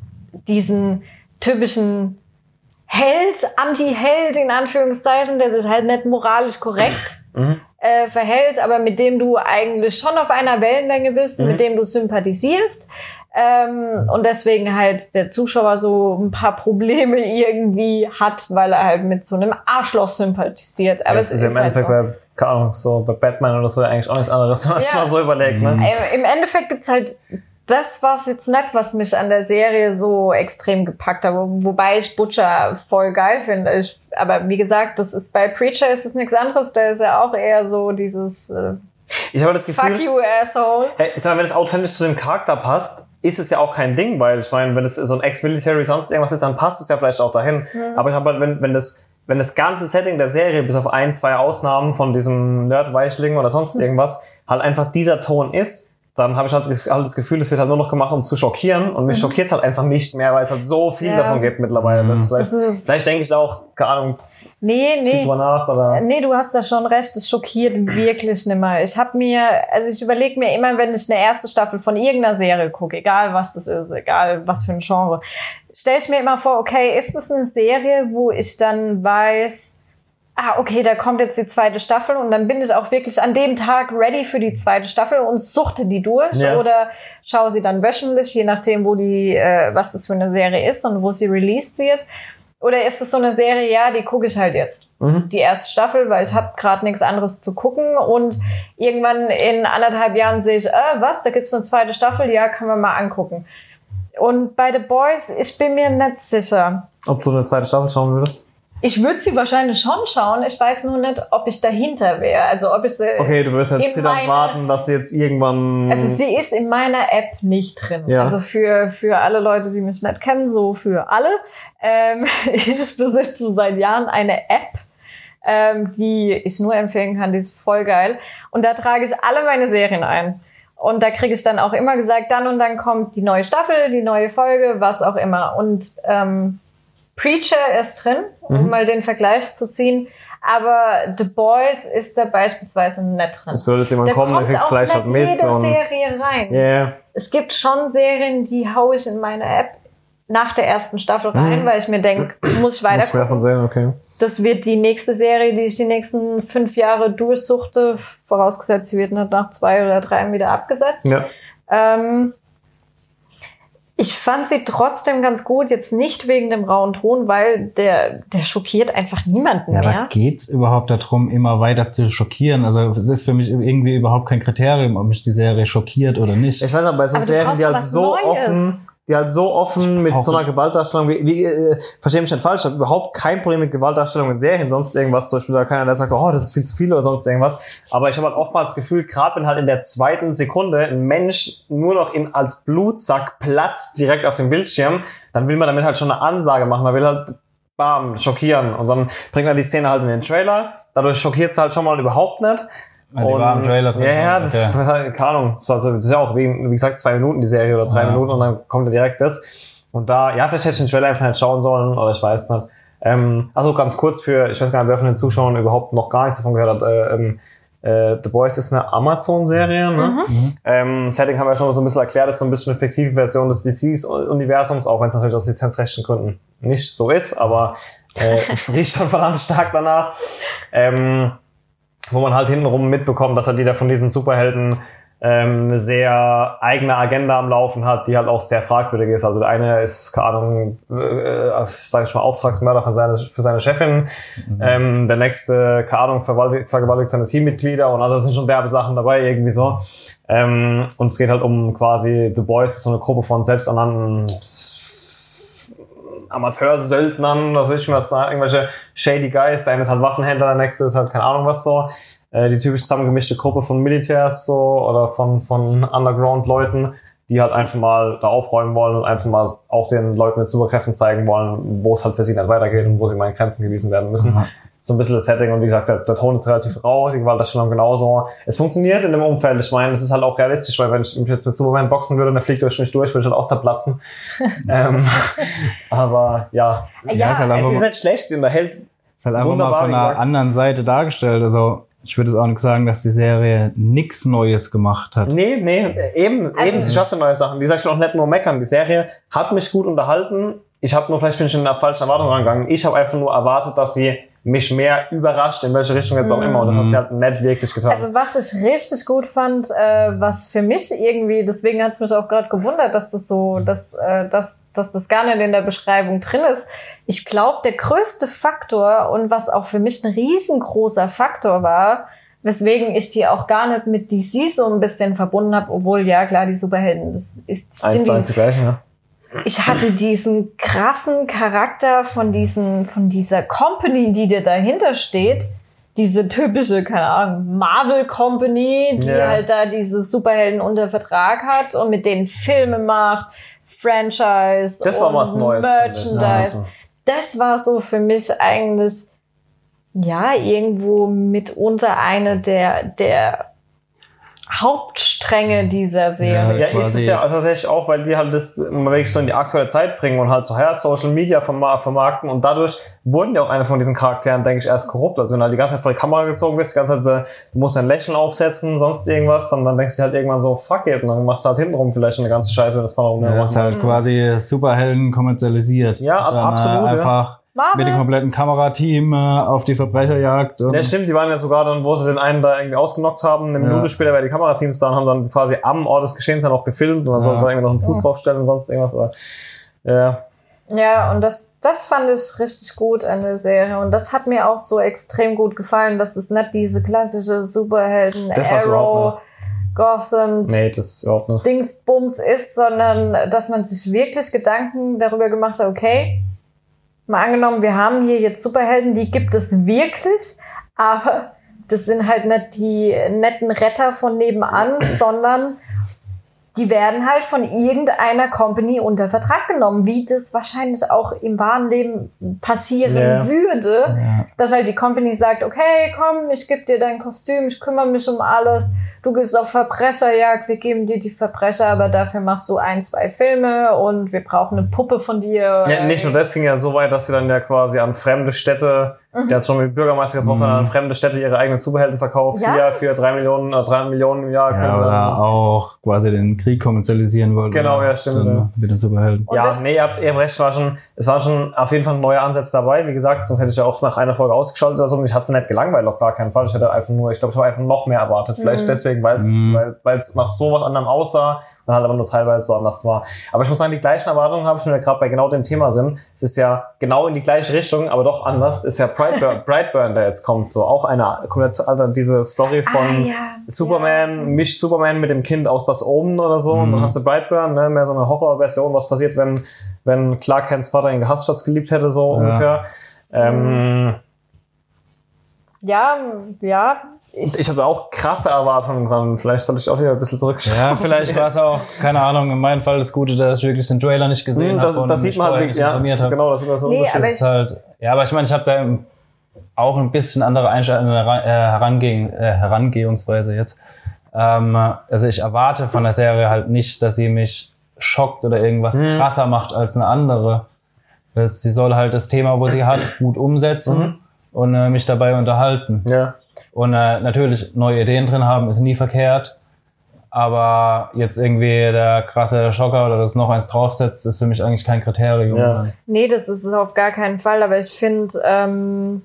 diesen typischen Held, Anti-Held in Anführungszeichen, der sich halt nicht moralisch korrekt äh, verhält, aber mit dem du eigentlich schon auf einer Wellenlänge bist, mit dem du sympathisierst. Ähm, und deswegen halt der Zuschauer so ein paar Probleme irgendwie hat, weil er halt mit so einem Arschloch sympathisiert. Aber das es ist ist, im halt Endeffekt so. bei, keine Ahnung, so bei Batman oder so eigentlich auch nichts anderes, was Ja. man so überlegt, ne? Äh, Im Endeffekt gibt's halt, das war's jetzt nicht, was mich an der Serie so extrem gepackt hat, wo- wobei ich Butcher voll geil finde. Ich, aber wie gesagt, das ist bei Preacher ist es nichts anderes, da ist ja auch eher so dieses äh, Ich habe das Gefühl, Fuck you, asshole. Hey, ich sag mal, wenn es authentisch zu dem Charakter passt, ist es ja auch kein Ding, weil ich meine, wenn es so ein Ex-Military sonst irgendwas ist, dann passt es ja vielleicht auch dahin. Aber ich habe halt, wenn, wenn das, wenn das ganze Setting der Serie, bis auf ein, zwei Ausnahmen von diesem Nerd-Weichling oder sonst irgendwas, halt einfach dieser Ton ist, dann habe ich halt das- halt das Gefühl, es wird halt nur noch gemacht, um zu schockieren. Und mich schockiert es halt einfach nicht mehr, weil es halt so viel Ja. davon gibt mittlerweile. Das vielleicht, Das ist- vielleicht denke ich da auch, keine Ahnung, Nee, nee. drüber nach. Oder Nee, du hast da schon recht, es schockiert wirklich nicht mehr. Ich habe mir, also ich überlege mir immer, wenn ich eine erste Staffel von irgendeiner Serie gucke, egal was das ist, egal was für ein Genre, stelle ich mir immer vor, okay, ist das eine Serie, wo ich dann weiß, ah, okay, da kommt jetzt die zweite Staffel und dann bin ich auch wirklich an dem Tag ready für die zweite Staffel und suchte die durch Ja. oder schaue sie dann wöchentlich, je nachdem, wo die, äh, was das für eine Serie ist und wo sie released wird. Oder ist es so eine Serie, ja, die gucke ich halt jetzt. Die erste Staffel, weil ich habe gerade nichts anderes zu gucken und irgendwann in anderthalb Jahren sehe ich, äh, was, da gibt's eine zweite Staffel, ja, kann man mal angucken. Und bei The Boys, ich bin mir nicht sicher. ob du eine zweite Staffel schauen würdest? Ich würde sie wahrscheinlich schon schauen, ich weiß nur nicht, ob ich dahinter wäre. Also ob ich sie. Okay, du wirst jetzt zitternd meine- warten, dass sie jetzt irgendwann... Also sie ist in meiner App nicht drin. Ja. Also für, für alle Leute, die mich nicht kennen, so für alle. Ähm, ich besitze seit Jahren eine App, ähm, die ich nur empfehlen kann, die ist voll geil. Und da trage ich alle meine Serien ein. Und da kriege ich dann auch immer gesagt, dann und dann kommt die neue Staffel, die neue Folge, was auch immer. Und ähm, Preacher ist drin, um Mhm. mal den Vergleich zu ziehen. Aber The Boys ist da beispielsweise nicht drin. es würde jetzt jemand Da kommen, kommt kriegst auch vielleicht nicht mit. jede Und, Serie rein. yeah. Es gibt schon Serien, die hau ich in meine App nach der ersten Staffel rein, weil ich mir denke, muss ich Mhm. Muss weiter gucken. sehen, okay. Das wird die nächste Serie, die ich die nächsten fünf Jahre durchsuchte, vorausgesetzt, sie wird nicht nach zwei oder drei wieder abgesetzt. Ja. Ähm, ich fand sie trotzdem ganz gut, jetzt nicht wegen dem rauen Ton, weil der, der schockiert einfach niemanden Ja, aber mehr. geht's überhaupt darum, immer weiter zu schockieren? Also es ist für mich irgendwie überhaupt kein Kriterium, ob mich die Serie schockiert oder nicht. Ich weiß aber, bei so Aber Serien, die halt so Neues. offen, die halt so offen mit so einer Gewaltdarstellung, wie, wie äh, versteh mich nicht falsch, ich habe überhaupt kein Problem mit Gewaltdarstellung in Serien, sonst irgendwas, zum Beispiel da keiner, der sagt, oh, das ist viel zu viel oder sonst irgendwas. Aber ich habe halt oftmals das Gefühl, gerade wenn halt in der zweiten Sekunde ein Mensch nur noch in, als Blutsack platzt direkt auf dem Bildschirm, dann will man damit halt schon eine Ansage machen, man will halt bam, schockieren. Und dann bringt man die Szene halt in den Trailer. Dadurch schockiert es halt schon mal überhaupt nicht. Ah, die war im Trailer drin. Ja, ja, das, Okay. ist keine Ahnung. Das ist, also, das ist ja auch, wie, wie gesagt, zwei Minuten die Serie oder drei Ja. Minuten und dann kommt ja direkt das. Und da, ja, vielleicht hätte ich den Trailer einfach nicht schauen sollen oder ich weiß nicht. Ähm, also ganz kurz für, ich weiß gar nicht, wer von den Zuschauern überhaupt noch gar nichts davon gehört hat. Äh, ähm, äh, The Boys ist eine Amazon-Serie. Ne? Ähm, Setting haben wir schon so ein bisschen erklärt, ist so ein bisschen eine fiktive Version des DCs-Universums, auch wenn es natürlich aus lizenzrechtlichen Gründen nicht so ist, aber äh, es riecht schon verdammt stark danach. Ähm, wo man halt hintenrum mitbekommt, dass halt jeder von diesen Superhelden ähm, eine sehr eigene Agenda am Laufen hat, die halt auch sehr fragwürdig ist. Also der eine ist, keine Ahnung, äh, sage ich mal, Auftragsmörder von seine, für seine Chefin. Ähm, der nächste, keine Ahnung, vergewaltigt seine Teammitglieder und also sind schon derbe Sachen dabei, irgendwie so. Ähm, und es geht halt um quasi The Boys, so eine Gruppe von selbsternannten Amateursöldnern, was ich was, irgendwelche shady Guys. Der eine ist halt Waffenhändler, der nächste ist halt keine Ahnung was so. Äh, die typisch zusammengemischte Gruppe von Militärs so oder von, von Underground-Leuten, die halt einfach mal da aufräumen wollen und einfach mal auch den Leuten mit Superkräften zeigen wollen, wo es halt für sie dann weitergeht und wo sie mal in Grenzen gewiesen werden müssen. Mhm. So ein bisschen das Setting und wie gesagt, der, der Ton ist relativ rau, die Gewaltdarstellung genauso. Es funktioniert in dem Umfeld. Ich meine, es ist halt auch realistisch, weil wenn ich mich jetzt mit Superman boxen würde und der fliegt durch mich durch, würde ich halt auch zerplatzen. ähm, aber ja, Ja, ist halt es einfach, ist nicht schlecht, sie unterhält ist halt einfach mal von einer anderen Seite dargestellt. Also ich würde jetzt auch nicht sagen, dass die Serie nichts Neues gemacht hat. Nee, nee, eben, eben, sie schafft ja neue Sachen. Wie gesagt, ich will auch nicht nur meckern. Die Serie hat mich gut unterhalten. Ich habe nur, vielleicht bin ich in der falschen Erwartung rangegangen. Ich habe einfach nur erwartet, dass sie mich mehr überrascht, in welche Richtung jetzt auch immer. Und das hat sie halt nicht wirklich getan. Also was ich richtig gut fand, äh, was für mich irgendwie, deswegen hat es mich auch gerade gewundert, dass das so, dass, äh, dass, dass das gar nicht in der Beschreibung drin ist. Ich glaube, der größte Faktor und was auch für mich ein riesengroßer Faktor war, weswegen ich die auch gar nicht mit DC so ein bisschen verbunden habe, obwohl ja klar, die Superhelden, das ist eins sind zu die- eins die gleichen, ja. Ich hatte diesen krassen Charakter von diesen, von dieser Company, die dir dahinter steht. Diese typische, keine Ahnung, Marvel Company, die Ja. halt da diese Superhelden unter Vertrag hat und mit denen Filme macht, Franchise Das war was Neues. Merchandise. Ja. Das war so für mich eigentlich, ja, irgendwo mitunter eine der, der Hauptstränge dieser Serie. Ja, ist quasi- es ja tatsächlich auch, weil die halt das wirklich so in die aktuelle Zeit bringen und halt so her Social Media verma- vermarkten und dadurch wurden ja auch eine von diesen Charakteren, denke ich, erst korrupt. Also wenn du halt die ganze Zeit vor die Kamera gezogen bist, die ganze Zeit so, du musst ein Lächeln aufsetzen, sonst irgendwas, dann, dann denkst du halt irgendwann so, fuck it, und dann machst du halt hintenrum vielleicht eine ganze Scheiße, wenn das vorne Ja, runter ist halt quasi Superhelden kommerzialisiert. Ja, ab- absolut, ja. Äh, einfach Marvel. mit dem kompletten Kamerateam äh, auf die Verbrecherjagd. Und Ja, stimmt, die waren ja sogar dann, wo sie den einen da irgendwie ausgenockt haben, eine Ja. Minute später bei die Kamerateams da und haben dann quasi am Ort des Geschehens dann auch gefilmt und dann Ja. sollten sie irgendwie noch einen Fuß draufstellen und sonst irgendwas. aber, Ja, Ja, und das, das fand ich richtig gut an der Serie. Und das hat mir auch so extrem gut gefallen, dass es nicht diese klassische Superhelden, Arrow, Gotham, nee, das. Dingsbums ist, sondern dass man sich wirklich Gedanken darüber gemacht hat, okay, mal angenommen, wir haben hier jetzt Superhelden, die gibt es wirklich, aber das sind halt nicht die netten Retter von nebenan, sondern die werden halt von irgendeiner Company unter Vertrag genommen, wie das wahrscheinlich auch im wahren Leben passieren Ja. würde. Ja. Dass halt die Company sagt, okay, komm, ich gebe dir dein Kostüm, ich kümmere mich um alles. Du gehst auf Verbrecherjagd, wir geben dir die Verbrecher, aber dafür machst du ein, zwei Filme und wir brauchen eine Puppe von dir. Ja, nicht nur das ging ja so weit, dass sie dann ja quasi an fremde Städte, Mhm. der hat schon mit dem Bürgermeister getroffen, an fremde Städte ihre eigenen Superhelden verkauft. Ja. Hier für drei Millionen, äh, drei Millionen im Jahr. Ja, oder auch quasi den Krieg kommerzialisieren wollte. Genau, ja, stimmt, Dann ja. Mit den Superhelden. Und ja, nee, ihr habt, ihr habt recht, es war schon, es waren schon auf jeden Fall ein neuer Ansatz dabei. Wie gesagt, sonst hätte ich ja auch nach einer Folge ausgeschaltet oder so. Und ich hatte es nicht gelangweilt, auf gar keinen Fall. Ich hätte einfach nur, ich glaube, ich habe einfach noch mehr erwartet. Vielleicht Mhm. deswegen, weil es, Mhm. weil, weil es nach so was anderem aussah und halt aber nur teilweise so anders war. Aber ich muss sagen, die gleichen Erwartungen habe ich, wenn wir gerade bei genau dem Thema sind. Es ist ja genau in die gleiche Richtung, aber doch anders. Ist ja Brightburn, Brightburn der jetzt kommt. So auch eine komplett, also diese Story von Ah, ja. Superman, misch Superman mit dem Kind aus das Omen oder so. Und dann hast du Brightburn, ne, mehr so eine Horrorversion, was passiert, wenn, wenn Clark Kents Vater ihn gehasst statt geliebt hätte, so ungefähr. Ähm, Ja, ja. Ich, ich habe auch krasse Erwartungen dran. Vielleicht sollte ich auch wieder ein bisschen zurückschauen. Ja, vielleicht war es auch, keine Ahnung, in meinem Fall das Gute, dass ich wirklich den Trailer nicht gesehen Hm, habe. das, und das sieht man halt, nicht ja, genau, das ist immer so ein Nee, aber ist halt, ja, aber ich meine, ich habe da auch ein bisschen andere Einstellung, äh, Herangehung, äh, Herangehungsweise jetzt. Ähm, also ich erwarte von der Serie halt nicht, dass sie mich schockt oder irgendwas Mhm. krasser macht als eine andere. Das, sie soll halt das Thema, wo sie hat, gut umsetzen Mhm. Und äh, mich dabei unterhalten. ja. Und äh, natürlich neue Ideen drin haben, ist nie verkehrt. Aber jetzt irgendwie der krasse Schocker oder das noch eins draufsetzt, ist für mich eigentlich kein Kriterium. Ja. nee, das ist es auf gar keinen Fall. Aber ich finde, ähm,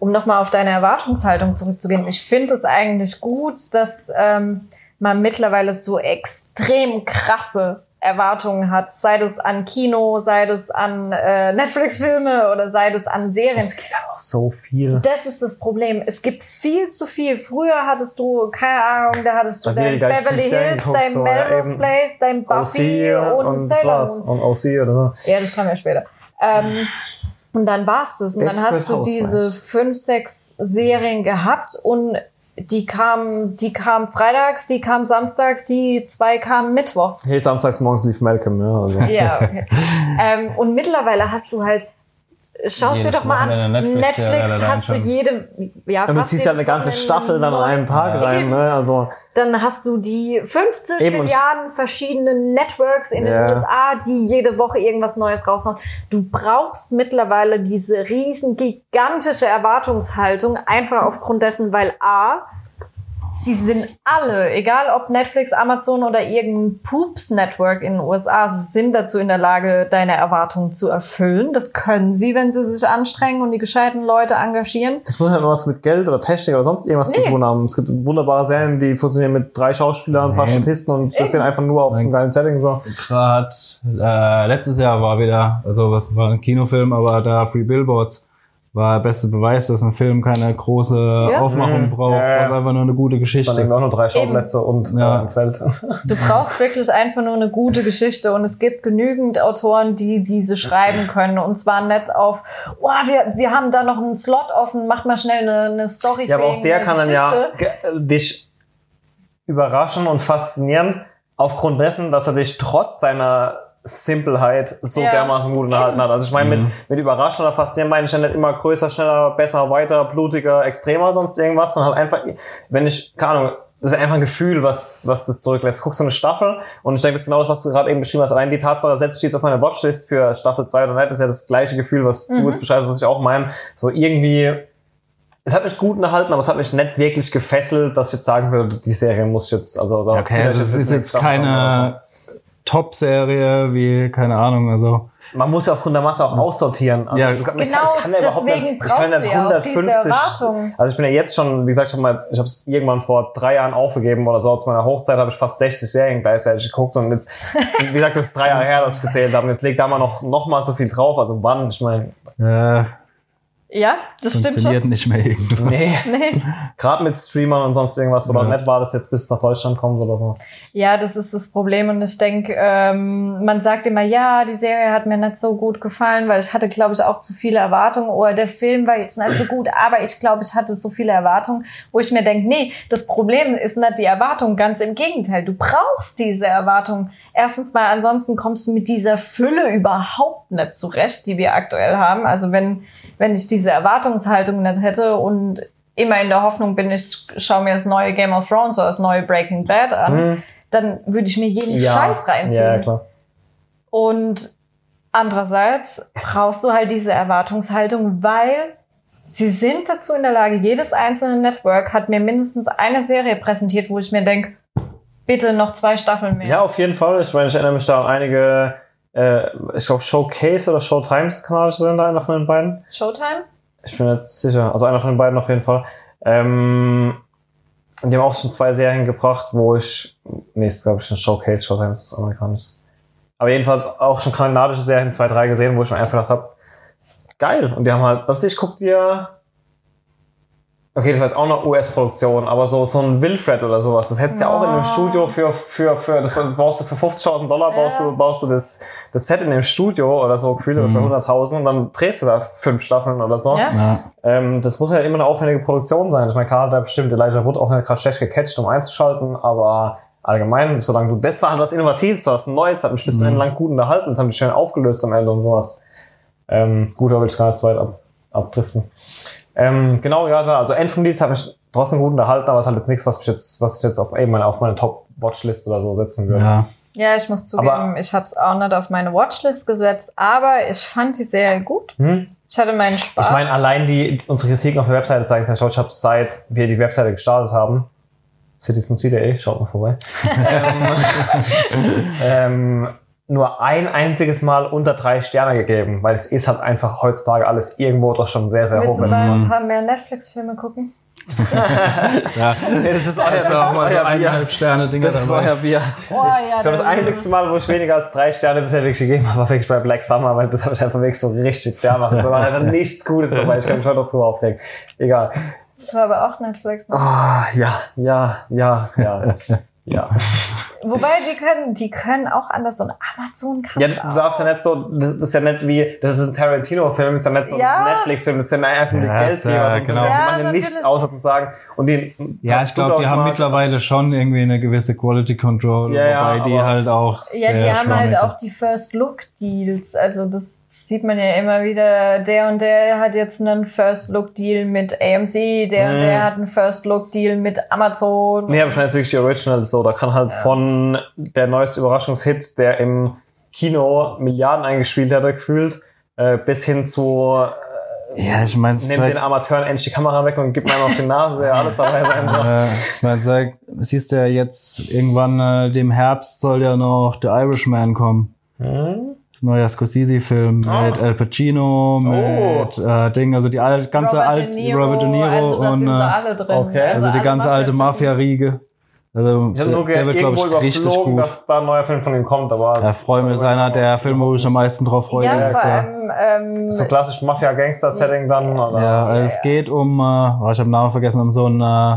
um nochmal auf deine Erwartungshaltung zurückzugehen, ich finde es eigentlich gut, dass ähm, man mittlerweile so extrem krasse Erwartungen hat, sei das an Kino, sei das an äh, Netflix-Filme oder sei das an Serien. Es gibt auch so viel. Das ist das Problem. Es gibt viel zu viel. Früher hattest du, keine Ahnung, da hattest du dein Beverly Hills, dein so, ja, Melrose eben. Place, dein Buffy OC und, und Sailor. Moon. Und OC oder so. Ja, das kam ja später. Ähm, und dann war's das. Und dann Desperate hast du diese fünf, sechs Serien gehabt und die kamen, die kamen freitags, die kamen samstags, die zwei kamen mittwochs. Hey, samstags morgens lief Malcolm, ja. Also. Ja, okay. ähm, und mittlerweile hast du halt, schaust dir doch mal an, Netflix, allein hast du jede, ja, Und du ziehst ja eine jedes ganze Staffel dann an einem Tag rein, Eben. ne? Also, Dann hast du die 50 Eben, Milliarden verschiedenen Networks in Ja. den USA, die jede Woche irgendwas Neues raushauen. Du brauchst mittlerweile diese riesen, gigantische Erwartungshaltung, einfach aufgrund dessen, weil A, sie sind alle, egal ob Netflix, Amazon oder irgendein Poops-Network in den USA, sind dazu in der Lage, deine Erwartungen zu erfüllen. Das können sie, wenn sie sich anstrengen und die gescheiten Leute engagieren. das muss halt noch was mit Geld oder Technik oder sonst irgendwas zu Nee. tun haben. Es gibt wunderbare Serien, die funktionieren mit drei Schauspielern, ein paar. Statisten und das sind einfach nur auf einem geilen Setting so. Gerade äh, letztes Jahr war wieder, also was war ein Kinofilm, aber da Free Billboards war der beste Beweis, dass ein Film keine große Ja. Aufmachung Mhm. braucht, Ja, ja. das ist einfach nur eine gute Dann Geschichte. irgendwie auch nur drei Schauplätze und Ja. äh, ein Feld. Du brauchst wirklich einfach nur eine gute Geschichte und es gibt genügend Autoren, die diese schreiben können und zwar nicht auf, oh, wir, wir haben da noch einen Slot offen, mach mal schnell eine, eine Story. Ja, aber auch der kann dann ja äh, dich überraschen und faszinieren aufgrund dessen, dass er dich trotz seiner Simpelheit so Ja. dermaßen gut unterhalten hat. Also ich meine, mit, mit überraschen oder faszinieren meine ich ja nicht immer größer, schneller, besser, weiter, blutiger, extremer, sonst irgendwas, sondern halt einfach, wenn ich, keine Ahnung, das ist einfach ein Gefühl, was, was das zurücklässt. Guckst du eine Staffel und ich denke, das ist genau das, was du gerade eben beschrieben hast. Allein die Tatsache, setzt jetzt auf meine Watchlist für Staffel 2 oder nicht, ist ja das gleiche Gefühl, was du jetzt beschreibst, was ich auch meine. So irgendwie, es hat mich gut unterhalten, aber es hat mich nicht wirklich gefesselt, dass ich jetzt sagen würde, die Serie muss ich jetzt, also da okay, euch also es ist jetzt keine Top-Serie wie, keine Ahnung, also so. Man muss ja aufgrund der Masse auch aussortieren. Also Ja, ich kann, genau, ich kann ja überhaupt nicht, ich kann ja brauchst nicht du ja auch diese 150, Erwartung. also ich bin ja jetzt schon, wie gesagt, ich habe ich es irgendwann vor drei Jahren aufgegeben oder so, zu meiner Hochzeit habe ich fast 60 Serien gleichzeitig geguckt und jetzt, wie gesagt, das ist drei Jahre her, dass ich gezählt habe und jetzt legt da mal noch, noch mal so viel drauf, also wann, ich meine, äh, Ja, das stimmt funktioniert schon. nicht mehr irgendwann. nee, Nee. gerade mit Streamern und sonst irgendwas, wo Ja. doch nicht war, dass jetzt bis nach Deutschland kommt oder so. Ja, das ist das Problem und ich denke, ähm, man sagt immer, ja, die Serie hat mir nicht so gut gefallen, weil ich hatte, glaube ich, auch zu viele Erwartungen oder der Film war jetzt nicht so gut, aber ich glaube, ich hatte so viele Erwartungen, wo ich mir denke, nee, das Problem ist nicht die Erwartung, ganz im Gegenteil, du brauchst diese Erwartung. Erstens mal, ansonsten kommst du mit dieser Fülle überhaupt nicht zurecht, die wir aktuell haben. Also wenn, wenn ich diese Erwartungshaltung nicht hätte und immer in der Hoffnung bin, ich schaue mir das neue Game of Thrones oder das neue Breaking Bad an, dann würde ich mir jeden Scheiß reinziehen. ja, klar. Und andererseits brauchst du halt diese Erwartungshaltung, weil sie sind dazu in der Lage, jedes einzelne Network hat mir mindestens eine Serie präsentiert, wo ich mir denke, bitte noch zwei Staffeln mehr. Ja, auf jeden Fall. Ich meine, ich erinnere mich da an einige, äh, ich glaube Showcase oder Showtimes kanalische Sender, einer von den beiden. Showtime? Ich bin jetzt sicher. Also einer von den beiden auf jeden Fall. Ähm, und die haben auch schon zwei Serien gebracht, wo ich, nee, ist glaube ich ein Showcase, Showtime das ist amerikanisch. Aber jedenfalls auch schon kanadische Serien, zwei, drei gesehen, wo ich mir einfach gedacht habe, geil. Und die haben halt, was ich, guck dir, okay, das war jetzt auch eine US-Produktion, aber so, so ein Wilfred oder sowas, das hättest du ja auch in einem. Studio für, für, für, das baust du für 50.000 Dollar, baust Ja. du, baust du das, das Set in dem Studio oder so gefühlt oder für 100.000 und dann drehst du da fünf Staffeln oder so. Ja. Ja. Ähm, das muss ja immer eine aufwendige Produktion sein. Ich meine, klar, da bestimmt Elijah Wood auch nicht gerade schlecht gecatcht, um einzuschalten, aber allgemein, solange du, das war halt was Innovatives, du hast ein Neues, hat mich bis zum Ende lang gut unterhalten, das haben die schön aufgelöst am Ende und sowas. Ähm, gut, da will ich nicht zu weit ab, abdriften. Ähm, genau, ja, da, also End vom Lied hat mich trotzdem gut unterhalten, aber es ist halt jetzt nichts, was mich jetzt, was ich jetzt auf eben meine, auf meine Top-Watchlist oder so setzen würde. Ja. Ja, ich muss zugeben, Aber- ich habe es auch nicht auf meine Watchlist gesetzt, aber ich fand die Serie gut. Hm? Ich hatte meinen Spaß. Ich meine, allein die, unsere Kritiken auf der Webseite zeigen es ja, ich habe seit wir die Webseite gestartet haben, citizenc.de, schaut mal vorbei, ähm, ähm, nur ein einziges Mal unter drei Sterne gegeben, weil es ist halt einfach heutzutage alles irgendwo doch schon sehr, sehr Willst hoch. du mal ein paar mehr Netflix-Filme gucken? ja. Nee, das ist euer, Also das auch ist mal so euer Bier. eineinhalb Sterne Dinger Das ist euer Bier. Oh, ja, ich glaube, das einzigste Mal, wo ich weniger als drei Sterne bisher wirklich gegeben habe, war wirklich bei Black Summer, weil das habe ich einfach wirklich so richtig fair machen. Da war einfach nichts Gutes dabei. Ich kann mich heute noch drüber aufregen. Egal. Das war aber auch Netflix. Ne? Ah, ja, ja, ja, ja. Ja. Wobei die können, die können auch anders so ein Amazon-Kampf. Ja, du darfst ja nicht so, das, ist ja nicht wie, das ist ein Tarantino-Film, das ist ja nicht so Ja. ein Netflix-Film, das ist ja einfach nur Ja, Geld, ist, äh, so, genau. Die Ja, machen ja nichts außer zu sagen. Und die, Ja, ich glaube, die haben Markt- mittlerweile schon irgendwie eine gewisse Quality Control, Ja, ja, wobei die halt auch Ja, die haben halt auch die First Look Deals. Also das sieht man ja immer wieder. Der und der hat jetzt einen First Look Deal mit AMC, der und Mhm. der hat einen First Look Deal mit Amazon. Nee, aber ich meine jetzt wirklich die Originals so. Da kann halt von der neueste Überraschungshit, der im Kino Milliarden eingespielt hat, gefühlt, äh, bis hin zu Ja, ich meine, nimm den Amateuren endlich die Kamera weg und gib mir auf die Nase, ja, alles dabei sein soll. äh, ich mein, sag, siehst du ja jetzt irgendwann äh, dem Herbst soll ja noch The Irishman kommen. Hm? Neuer Scorsese-Film Ah. mit Al Pacino, mit äh, Ding, also die al ganze Robert alt De Niro, Robert De Niro also und äh, alle drin. okay. also die alle ganze alte. Mafia-Riege. Also Ich habe nur der wird, glaube irgendwo ich, richtig gut. dass da ein neuer Film von ihm kommt, aber Da freue mich, das ist einer der Filme, wo ich am meisten drauf freue. Ja, vor Jahr. allem, ähm, so klassisch Mafia-Gangster-Setting dann. Oder? Ja, also es geht um, äh, oh, ich habe den Namen vergessen, um so einen, äh,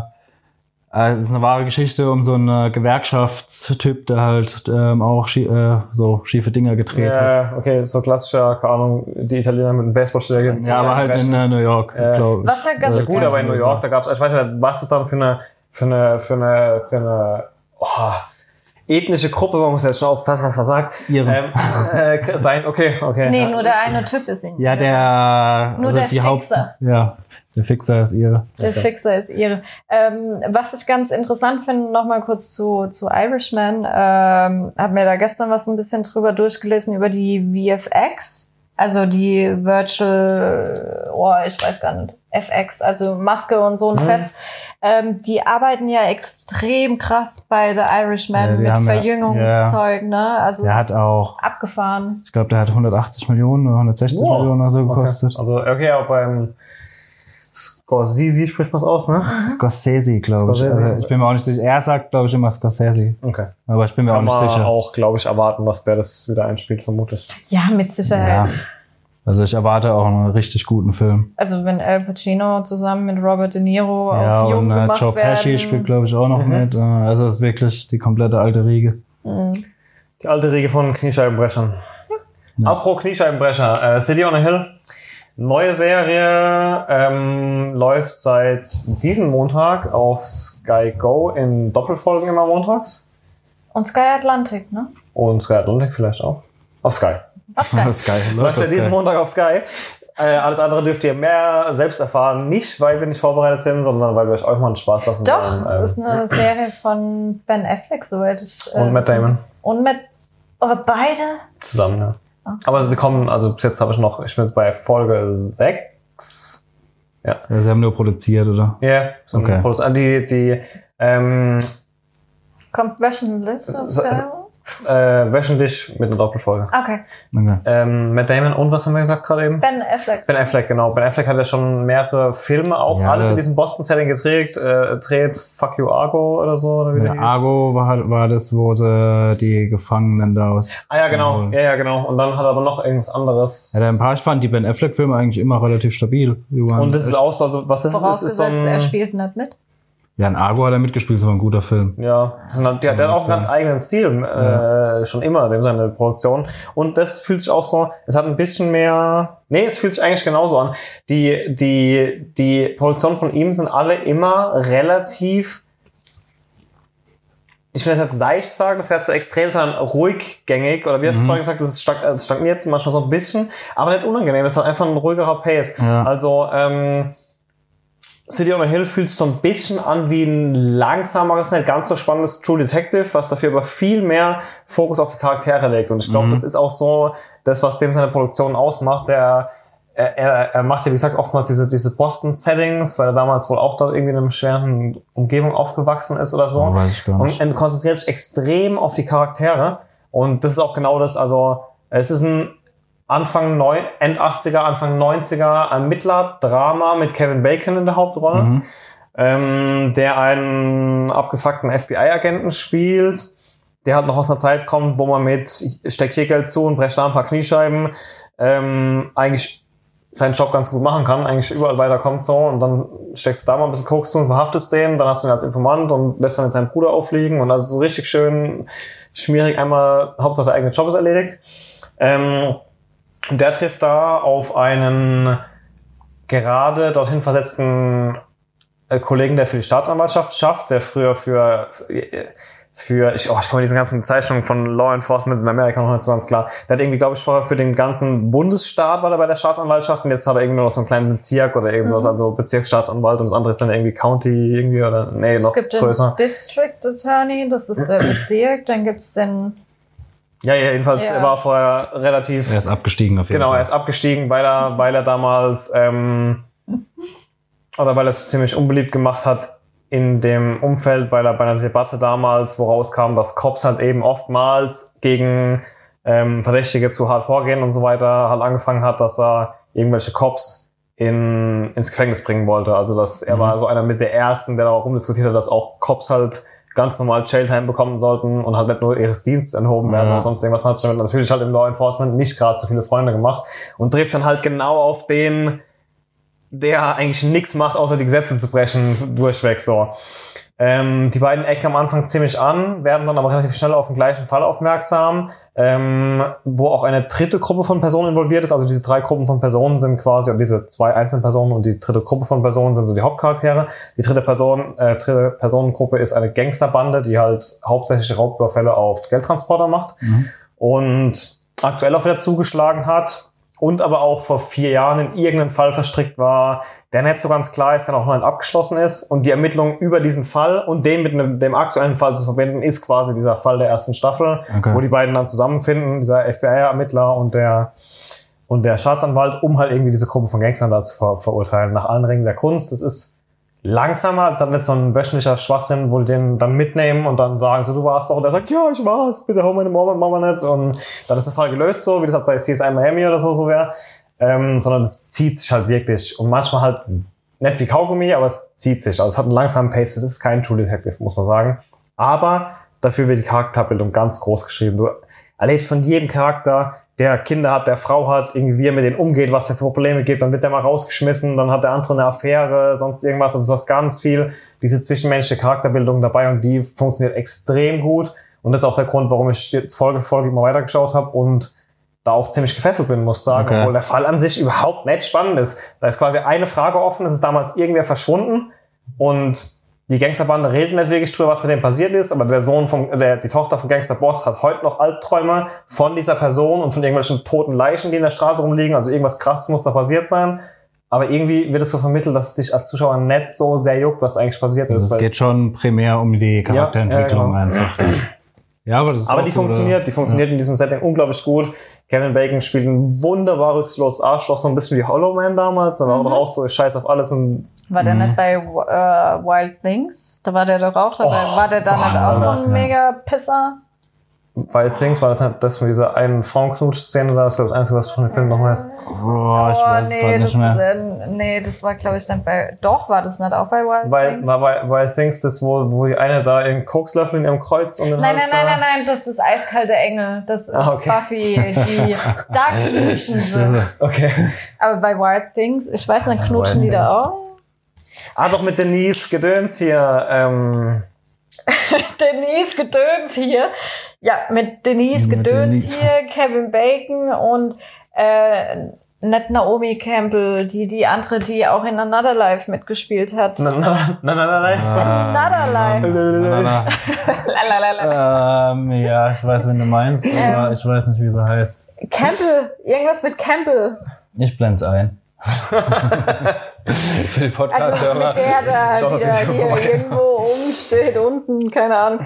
äh, es ist eine wahre Geschichte um so einen äh, Gewerkschaftstyp, der halt ähm, auch schie äh, so schiefe Dinger gedreht hat. Ja, okay, so klassischer, keine Ahnung, die Italiener mit einem Baseballschläger. Ja, aber halt in äh, New York, Äh, glaube ich. was halt ganz Äh, Gut, aber in New York, da gab's, ich weiß nicht, was ist dann für eine, für eine, für eine, für eine, oh, ethnische Gruppe, man muss jetzt schon aufpassen, was man sagt. Ähm, äh, sein, okay, okay. nee, ja. nur der eine Typ ist ihn. Ja, der, Nur also der die Haupt, Fixer. ja, der Fixer ist ihre. Der Fixer ist ihre. Ähm, was ich ganz interessant finde, nochmal kurz zu, zu Irishman, ähm, habe mir da gestern was ein bisschen drüber durchgelesen über die VFX, also die Virtual, oh, ich weiß gar nicht, FX, also Maske und so ein Fetz. Ähm, die arbeiten ja extrem krass bei The Irishman Ja, mit haben ja- Verjüngungszeug, ne? Also Der hat auch, abgefahren. ich glaube, der hat 180 Millionen oder 160 Wow. Millionen oder so Okay. gekostet. Also, okay, auch beim Scorsese spricht man es aus, ne? Scorsese, glaube ich. Scorsese. Also, ich bin mir auch nicht sicher. Er sagt, glaube ich, immer Scorsese. Okay. Aber ich bin mir Kann auch man nicht sicher. auch, glaube ich, erwarten, dass der das wieder einspielt, vermutlich. Ja, mit Sicherheit. Ja. Also ich erwarte auch einen richtig guten Film. Also wenn Al Pacino zusammen mit Robert De Niro Ja, auf Jung und äh, gemacht Joe werden. Pesci spielt, glaube ich, auch noch Mhm. mit. Äh, Also es ist wirklich die komplette alte Riege. Die alte Riege von Kniescheibenbrechern. Ja. Apropos Kniescheibenbrecher, äh, City on a Hill. Neue Serie ähm, läuft seit diesem Montag auf Sky Go in Doppelfolgen immer montags. Und Sky Atlantic, ne? Und Sky Atlantic vielleicht auch. Auf Sky. Auf Sky. Das ist geil. Läuft ja diesen. Montag auf Sky. Äh, alles andere dürft ihr mehr selbst erfahren. Nicht, weil wir nicht vorbereitet sind, sondern weil wir euch auch mal einen Spaß lassen Doch, wollen. es Ähm, ist eine Serie von Ben Affleck, soweit ich. äh, und Matt Damon. Und mit. Aber beide? Zusammen, ja. Okay. Aber sie kommen, also bis jetzt habe ich noch, ich bin jetzt bei Folge 6. Ja, sie haben nur produziert, oder? Ja, so Okay. okay. die, die ähm, Kommt wöchentlich auf So- Sky? so- äh, wöchentlich mit einer Doppelfolge. Okay. Okay. Ähm, Matt Damon und was haben wir gesagt gerade eben? Ben Affleck. Ben Affleck, genau. Ben Affleck hat ja schon mehrere Filme auch, Ja, alles in diesem Boston-Setting gedreht, äh, dreht Fuck You Argo oder so, oder wie der Ja. Argo war, war das, wo sie die Gefangenen da aus. Ah ja, genau. Ja, ja, genau. Und dann hat er aber noch irgendwas anderes. Ja, ein paar, ich fand die Ben Affleck-Filme eigentlich immer relativ stabil. Und das ist auch so, also was das ist, ist, so Vorausgesetzt, er ein, spielt nicht mit. Ja, in Argo hat er mitgespielt, das war ein guter Film. ja, das sind der, der hat auch einen ganz eigenen Stil, äh, schon immer, dem seine Produktion. Und das fühlt sich auch so, es hat ein bisschen mehr, nee, es fühlt sich eigentlich genauso an. Die, die, die Produktionen von ihm sind alle immer relativ, ich will jetzt seicht sagen, das wäre zu extrem, sondern ruhiggängig, oder wie hast du vorhin gesagt, das ist stag, äh, stagniert manchmal so ein bisschen, aber nicht unangenehm, es hat einfach ein ruhigerer Pace. Ja. Also, ähm, City on a Hill fühlt sich so ein bisschen an wie ein langsameres, nicht ganz so spannendes True Detective, was dafür aber viel mehr Fokus auf die Charaktere legt. Und ich glaube, das ist auch so das, was dem seine Produktion ausmacht. Er, er, er macht ja, wie gesagt, oftmals diese, diese Boston-Settings, weil er damals wohl auch da irgendwie in einer schweren Umgebung aufgewachsen ist oder so. Oh, weiß ich gar nicht. Und er konzentriert sich extrem auf die Charaktere. Und das ist auch genau das, also es ist ein Anfang neun, End 80er, Anfang 90er Ermittler-Drama mit Kevin Bacon in der Hauptrolle, Mhm. ähm, der einen abgefuckten FBI-Agenten spielt, der halt noch aus einer Zeit kommt, wo man mit steck hier Geld zu und brecht da ein paar Kniescheiben ähm, eigentlich seinen Job ganz gut machen kann, eigentlich überall weiterkommt so und dann steckst du da mal ein bisschen Koks zu und verhaftest den, dann hast du ihn als Informant und lässt dann mit seinem Bruder auffliegen und also so richtig schön schmierig einmal, Hauptsache der eigene Job ist erledigt. Ähm, der trifft da auf einen gerade dorthin versetzten äh, Kollegen, der für die Staatsanwaltschaft schafft, der früher für, für, für ich, oh, ich komme mit diesen ganzen Zeichnungen von Law Enforcement in Amerika noch nicht so ganz klar. Der hat irgendwie, glaube ich, vorher für den ganzen Bundesstaat war er bei der Staatsanwaltschaft und jetzt hat er irgendwie noch so einen kleinen Bezirk oder irgendwas, Mhm. also Bezirksstaatsanwalt und das andere ist dann irgendwie County irgendwie oder nee, Es noch gibt den größer. District Attorney, das ist der Bezirk. Dann gibt's den Ja, ja, jedenfalls, Ja. er war vorher relativ Er ist abgestiegen auf jeden Genau, er Fall. ist abgestiegen, weil er, weil er damals ähm, oder weil er es ziemlich unbeliebt gemacht hat in dem Umfeld, weil er bei einer Debatte damals, woraus kam, dass Cops halt eben oftmals gegen ähm, Verdächtige zu hart vorgehen und so weiter, halt angefangen hat, dass er irgendwelche Cops in, ins Gefängnis bringen wollte. Also dass er war so einer mit der ersten, der darüber rumdiskutiert hat, dass auch Cops halt ganz normal Jailtime bekommen sollten und halt nicht nur ihres Dienstes enthoben werden Ja. oder sonst irgendwas. Hat sich natürlich halt im Law Enforcement nicht gerade so viele Freunde gemacht und trifft dann halt genau auf den, der eigentlich nichts macht, außer die Gesetze zu brechen, durchweg so. Ähm, die beiden ecken am Anfang ziemlich an, werden dann aber relativ schnell auf den gleichen Fall aufmerksam, ähm, wo auch eine dritte Gruppe von Personen involviert ist. Also diese drei Gruppen von Personen sind quasi, und diese zwei einzelnen Personen und die dritte Gruppe von Personen sind so die Hauptcharaktere. Die dritte Person, äh, dritte Personengruppe ist eine Gangsterbande, die halt hauptsächlich Raubüberfälle auf Geldtransporter macht und aktuell auch wieder zugeschlagen hat und aber auch vor vier Jahren in irgendeinen Fall verstrickt war, der nicht so ganz klar ist, der noch nicht abgeschlossen ist. Und die Ermittlung über diesen Fall und den mit einem- dem aktuellen Fall zu verbinden, ist quasi dieser Fall der ersten Staffel, Okay. wo die beiden dann zusammenfinden, dieser FBI-Ermittler und der und der Staatsanwalt, um halt irgendwie diese Gruppe von Gangstern da zu ver verurteilen. Nach allen Regeln der Kunst. Das ist langsamer, es hat nicht so ein wöchentlicher Schwachsinn, wo die den dann mitnehmen und dann sagen, so, du warst doch, und er sagt, ja, ich war's, bitte hau meine Mama, Mama nicht, und dann ist der Fall gelöst so, wie das halt bei CSI Miami oder so, so wäre, ähm, sondern es zieht sich halt wirklich und manchmal halt nicht wie Kaugummi, aber es zieht sich, also es hat einen langsamen Pace, das ist kein True Detective, muss man sagen, aber dafür wird die Charakterbildung ganz groß geschrieben, du erlebst von jedem Charakter, der Kinder hat, der Frau hat, irgendwie wie er mit denen umgeht, was er für Probleme gibt, dann wird der mal rausgeschmissen, dann hat der andere eine Affäre, sonst irgendwas, also du hast ganz viel diese zwischenmenschliche Charakterbildung dabei und die funktioniert extrem gut und das ist auch der Grund, warum ich jetzt Folge für Folge immer weitergeschaut habe und da auch ziemlich gefesselt bin, muss ich sagen, Okay. obwohl der Fall an sich überhaupt nicht spannend ist. Da ist quasi eine Frage offen, es ist damals irgendwer verschwunden und die Gangsterbande redet nicht wirklich drüber, was mit dem passiert ist, aber der Sohn von, der, die Tochter vom Gangsterboss hat heute noch Albträume von dieser Person und von irgendwelchen toten Leichen, die in der Straße rumliegen. Also irgendwas krasses muss da passiert sein. Aber irgendwie wird es so vermittelt, dass es dich als Zuschauer nicht so sehr juckt, was eigentlich passiert Also ist. es geht schon primär um die Charakterentwicklung Ja, ja, genau. einfach. Ja, aber das ist aber auch die gut, funktioniert, die funktioniert in diesem Setting unglaublich gut. Kevin Bacon spielt ein wunderbar rücksloses Arschloch, so ein bisschen wie Hollow Man damals. Da war er doch auch so, ich scheiß auf alles und War der nicht bei äh, Wild Things? Da war der doch auch dabei. Oh, war der da nicht auch so ja. ein mega Pisser? Wild Things war das nicht das mit dieser einen Frauenknutsch-Szene da, das ist glaube ich das Einzige, was ich von dem Film noch weiß. Boah, ich oh, weiß es nee, das, nicht mehr. äh, nee, das war, glaube ich, dann bei. Doch, war das nicht auch bei Wild Weil, Things? war Wild, Wild Things, das wo, wo die eine da einen Kokslöffel in ihrem Kreuz und den Nein, Hals nein, nein, da. nein, nein, das ist das eiskalte Engel. Das ist Ah, okay. Buffy, die da knutschen sie. Okay. Aber bei Wild Things, ich weiß nicht, knutschen die Wild da Things. auch? Ah, doch mit Denise Gedöns hier. Ähm, Denise Gedöns hier. Ja, mit Denise Mit Gedöns Denise. hier, Kevin Bacon und äh, nicht Naomi Campbell, die die andere, die auch in Another Life mitgespielt hat. na, na, na, na, na, na. Another Life. Na, na, Lalalala. na. Ähm, ja, ich weiß, wen du meinst, aber Ähm. ich weiß nicht, wie sie heißt. Campbell, irgendwas mit Campbell. Ich blend's ein. Für die Also Podcast-Hörer. mit der da, Schau die da hier vorbei. irgendwo umsteht, unten, keine Ahnung.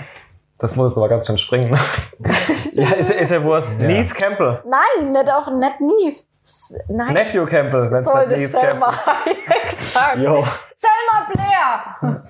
Das muss jetzt aber ganz schön springen. ja, ist, ist ja Wurst. Ja. Neve Campbell. Nein, nicht auch nicht Neve. S- Nein, Nephew Campbell, wenn es nicht sollte Neve Selma Campbell. Selma Blair!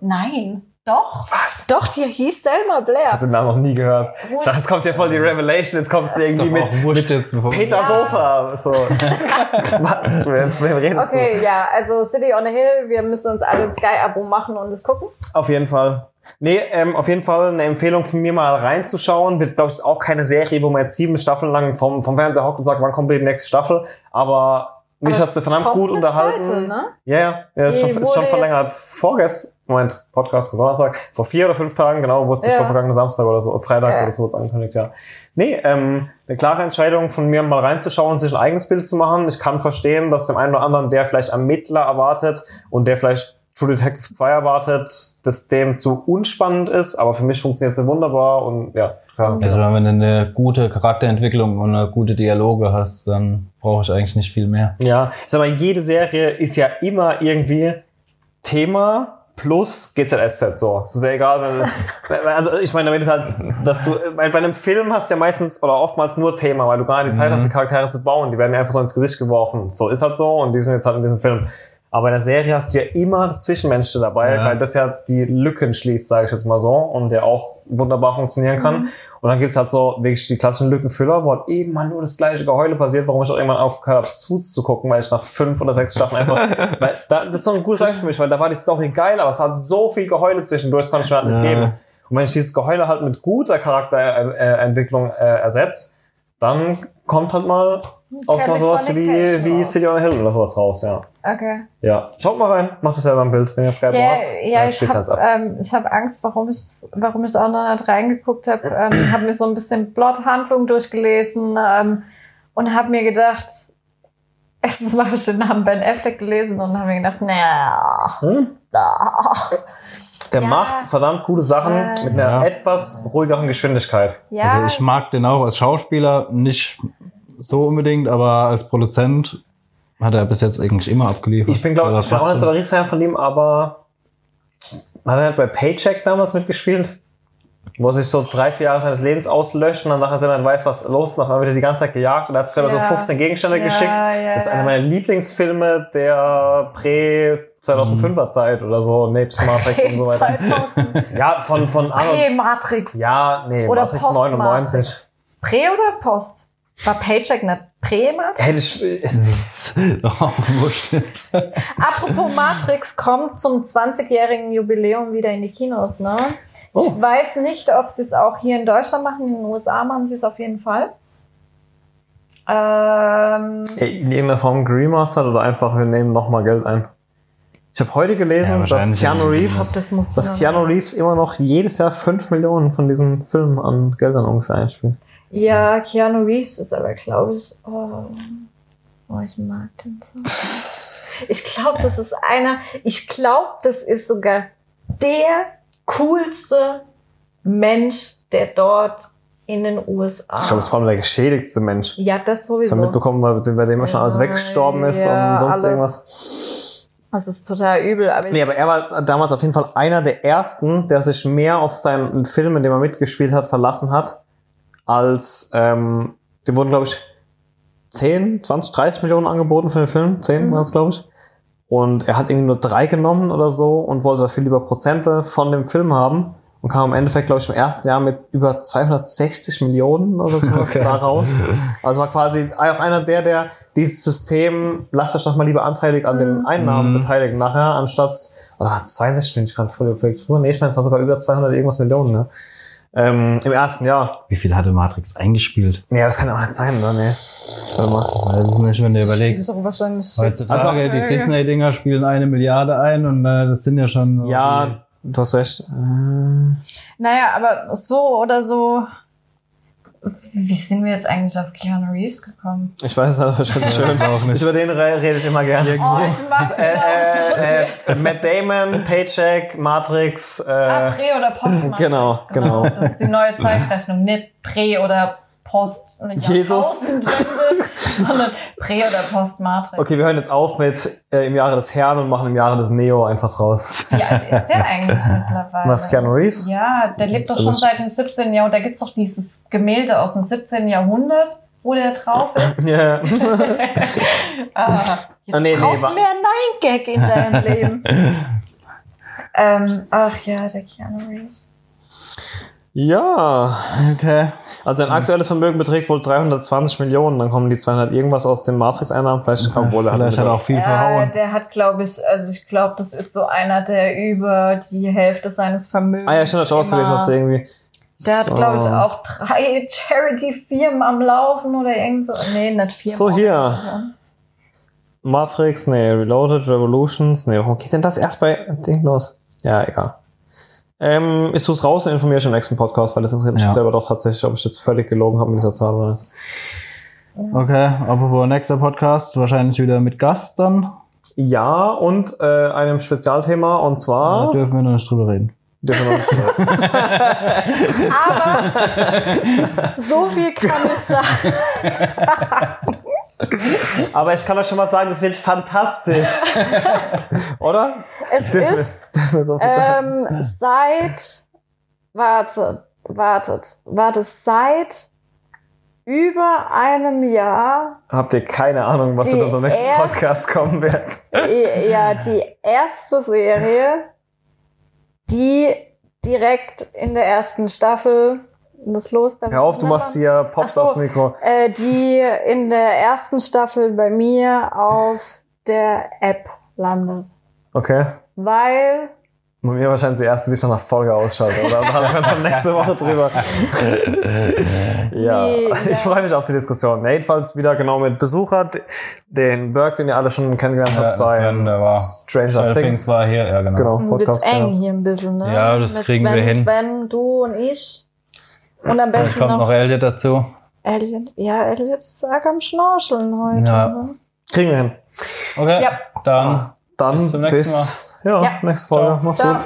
Nein, doch. Was? Doch, die hieß Selma Ich Blair. hab den Namen noch nie gehört. Ich dachte, jetzt kommt ja voll die Revelation, jetzt kommst du irgendwie mit, mit jetzt, Peter Ja. Sofa. So. Was? Wer, wer redest Okay, ja, also City on a Hill, wir müssen uns alle ein Sky-Abo machen und es gucken. du? Auf jeden Fall. Nee, ähm, auf jeden Fall eine Empfehlung von mir mal reinzuschauen. Wird, glaube ich, ist auch keine Serie, wo man jetzt sieben Staffeln lang vom, vom Fernseher hockt und sagt, wann kommt die nächste Staffel. Aber Mich hat sie verdammt gut unterhalten. zweite, ne? Ja, ja, ja ist, schon, ist schon verlängert. Vorgestern, Moment, Podcast von Donnerstag, vor vier oder fünf Tagen, genau, wurde es Ja. ja. vergangenen Samstag oder so, Freitag Ja. oder so angekündigt, ja. Nee, ähm, eine klare Entscheidung von mir, mal reinzuschauen, sich ein eigenes Bild zu machen. Ich kann verstehen, dass dem einen oder anderen, der vielleicht Ermittler erwartet und der vielleicht True Detective 2 erwartet, dass dem zu unspannend ist, aber für mich funktioniert es wunderbar und ja, klar. Also wenn du eine gute Charakterentwicklung und eine gute Dialoge hast, dann brauche ich eigentlich nicht viel mehr. Ja, ich sag mal, jede Serie ist ja immer irgendwie Thema plus GZSZ so. Es ist ja egal, wenn, also ich meine damit halt, dass du, bei einem Film hast du ja meistens oder oftmals nur Thema, weil du gar nicht die Zeit hast, die Charaktere zu bauen. Die werden einfach so ins Gesicht geworfen. So ist halt so und die sind jetzt halt in diesem Film. Aber in der Serie hast du ja immer das Zwischenmenschliche dabei, Ja. weil das ja die Lücken schließt, sage ich jetzt mal so, und der auch wunderbar funktionieren kann. Und dann gibt's halt so wirklich die klassischen Lückenfüller, wo halt eben mal nur das gleiche Geheule passiert, warum ich auch irgendwann aufgehört habe, Suits zu gucken, weil ich nach fünf oder sechs Staffeln einfach, weil da, das ist so ein gutes Beispiel für mich, weil da war die Story geil, aber es war so viel Geheule zwischendurch, das konnte ich mir halt nicht Ja. geben. Und wenn ich dieses Geheule halt mit guter Charakterentwicklung äh, ersetze, dann kommt halt mal auch mal sowas wie, wie. City on a Hill oder sowas raus, ja. Okay. Ja, schaut mal rein, macht euch selber ein Bild, wenn ihr Skype Ja, habt. ja ich habe ähm, ich hab Angst, warum ich, warum ich da noch nicht reingeguckt habe. Ähm, habe mir so ein bisschen Plot-Handlung durchgelesen ähm, und habe mir gedacht, erstens mal habe ich den Namen Ben Affleck gelesen und habe mir gedacht, naja, Hm? Der ja. macht verdammt gute Sachen Ja. mit einer Ja. etwas ruhigeren Geschwindigkeit. ja, Also ich mag den auch als Schauspieler nicht so unbedingt, aber als Produzent hat er bis jetzt eigentlich immer abgeliefert. Ich bin, glaube Oder ich, bin auch nicht so der Riesenfan von ihm, aber hat er nicht bei Paycheck damals mitgespielt? Wo er sich so drei, vier Jahre seines Lebens auslöscht und dann nachher selber weiß, was los ist, nachher wird er die ganze Zeit gejagt und er hat sich selber Ja. so 15 Gegenstände Ja, geschickt. ja, das ist ja. einer meiner Lieblingsfilme der Prä-2005er Zeit oder so, nebst Matrix und so weiter. 2000. Ja, von, von. Prä-Matrix. Ja, nee, Oder Matrix Post-Matrix. 99. Prä oder Post? War Paycheck nicht Prä-Matrix? Hätte ich, Oh, wurscht jetzt. Apropos Matrix kommt zum 20-jährigen Jubiläum wieder in die Kinos, ne? Oh. Ich weiß nicht, ob sie es auch hier in Deutschland machen. In den USA machen sie es auf jeden Fall. Ähm, in irgendeiner Form geremastert oder einfach, wir nehmen nochmal Geld ein. Ich habe heute Ja, gelesen, dass wahrscheinlich. Keanu Reeves, glaub, das dass Keanu Reeves immer noch jedes Jahr 5 Millionen von diesem Film an Geldern ungefähr einspielt. ja, Keanu Reeves ist aber, glaube ich, oh, oh, ich mag den so. Ich glaube, das ist einer, ich glaube, das ist sogar der coolste Mensch, der dort in den USA. Ich glaube, das ist vor allem der geschädigste Mensch. ja, das Ich habe sowieso. mitbekommen, bei dem, dem schon alles Ja, weggestorben ist ja, und sonst alles. irgendwas. Das ist total übel, aber Nee, aber er war damals auf jeden Fall einer der ersten, der sich mehr auf seinen Film, in dem er mitgespielt hat, verlassen hat, als, ähm, dem wurden, glaube ich, 10, 20, 30 Millionen angeboten für den Film. 10 Mhm. waren es, glaube ich. Und er hat irgendwie nur drei genommen oder so und wollte da viel lieber Prozente von dem Film haben und kam im Endeffekt, glaube ich, im ersten Jahr mit über 260 Millionen oder sowas Okay. da raus. Also war quasi auch einer der, der dieses System, lasst euch doch mal lieber anteilig an den Einnahmen Mhm. beteiligen nachher, anstatt, oder hat es 62, bin ich gerade voll drüber. Nee, ich meine, es war sogar über 200 irgendwas Millionen, ne? Ähm, Im ersten Jahr. Wie viel hatte Matrix eingespielt? Nee, das kann ja auch nicht sein, oder? Nee. Warte mal. Weiß es nicht, wenn du überlegst. doch wahrscheinlich Heutzutage, Also- die Disney-Dinger spielen eine Milliarde ein und äh, das sind ja schon. Ja, du hast recht. Äh, Naja, aber so oder so. Wie sind wir jetzt eigentlich auf Keanu Reeves gekommen? Ich weiß nicht, aber ich finde es schön. auch nicht. Über den re- rede ich immer gerne. Oh, ich mag Äh, äh, äh, Matt Damon, Paycheck, Matrix. ah, Äh, Prä- oder Post. genau, genau. Das ist die neue Zeitrechnung. Nicht Prä- oder Post. nicht Jesus. Sondern Prä- oder Post-Matrix. okay, wir hören jetzt auf mit äh, im Jahre des Herrn und machen im Jahre des Neo einfach draus. Wie alt ist der eigentlich mittlerweile? Was, Keanu Reeves? Ja, der lebt doch Das schon seit dem 17. Jahrhundert. Da gibt's doch dieses Gemälde aus dem 17. Jahrhundert, wo der drauf ist. Ja. Ah, jetzt Ah, nee, nee, brauchst wa- mehr Nein-Gag in deinem Leben. ähm, ach ja, der Keanu Reeves. Ja. Okay. Also sein aktuelles Vermögen beträgt wohl 320 Millionen. Dann kommen die 200 irgendwas aus den Matrix-Einnahmen. Vielleicht kommt wohl Vielleicht hat er auch viel Ja, verhauen. der hat, glaube ich, also ich glaube, das ist so einer, der über die Hälfte seines Vermögens. Ah ja, stimmt, das ausgelesen hast du irgendwie. Der hat, So. glaube ich, auch drei Charity-Firmen am Laufen oder irgend so. Nee, nicht Firmen. So, hier. Matrix, nee, Reloaded, Revolutions, nee, warum geht denn das erst bei Ding los? Ja, egal. Ähm, ich such's raus und informiere dich im nächsten Podcast, weil das interessiert mich Ja. jetzt selber doch tatsächlich, ob ich jetzt völlig gelogen habe mit dieser Zahl oder nicht. Okay, apropos nächster Podcast, wahrscheinlich wieder mit Gast dann. Ja, und äh, einem Spezialthema, und Da zwar dürfen wir noch nicht drüber reden. dürfen wir noch nicht reden. Aber so viel kann ich sagen. Aber ich kann euch schon mal sagen, es wird fantastisch. Oder? Es Dürfen ist wir ähm, seit, wartet, wartet, wartet, seit über einem Jahr Habt ihr keine Ahnung, was in unserem nächsten Podcast kommen wird? ja die erste Serie, die direkt in der ersten Staffel, was los? Hör auf, du machst hier Pops so. aufs Mikro. äh, die in der ersten Staffel bei mir auf der App landet. Okay. Weil Bei mir wahrscheinlich die erste, die schon nach Folge ausschaltet, oder? Da haben wir dann nächste Woche drüber. ja. Nee, ja. Ich freue mich auf die Diskussion. Ja, jedenfalls wieder genau mit Besucher, den Berg, den ihr alle schon kennengelernt habt bei Sven. Stranger Things. war hier, ja genau. Genau, Podcast. eng hier ein bisschen, ne? Ja, das Mit kriegen Sven, wir hin. Sven, du und ich. Und am besten kommt noch, noch Elliot dazu. Elliot. Ja, Elliot ist arg am Schnorcheln heute. Ja. Ne? Kriegen wir hin. Okay, Ja. dann Dann Bis zum nächsten ja, Ja. nächste Folge. Ciao. Macht's Ciao. gut.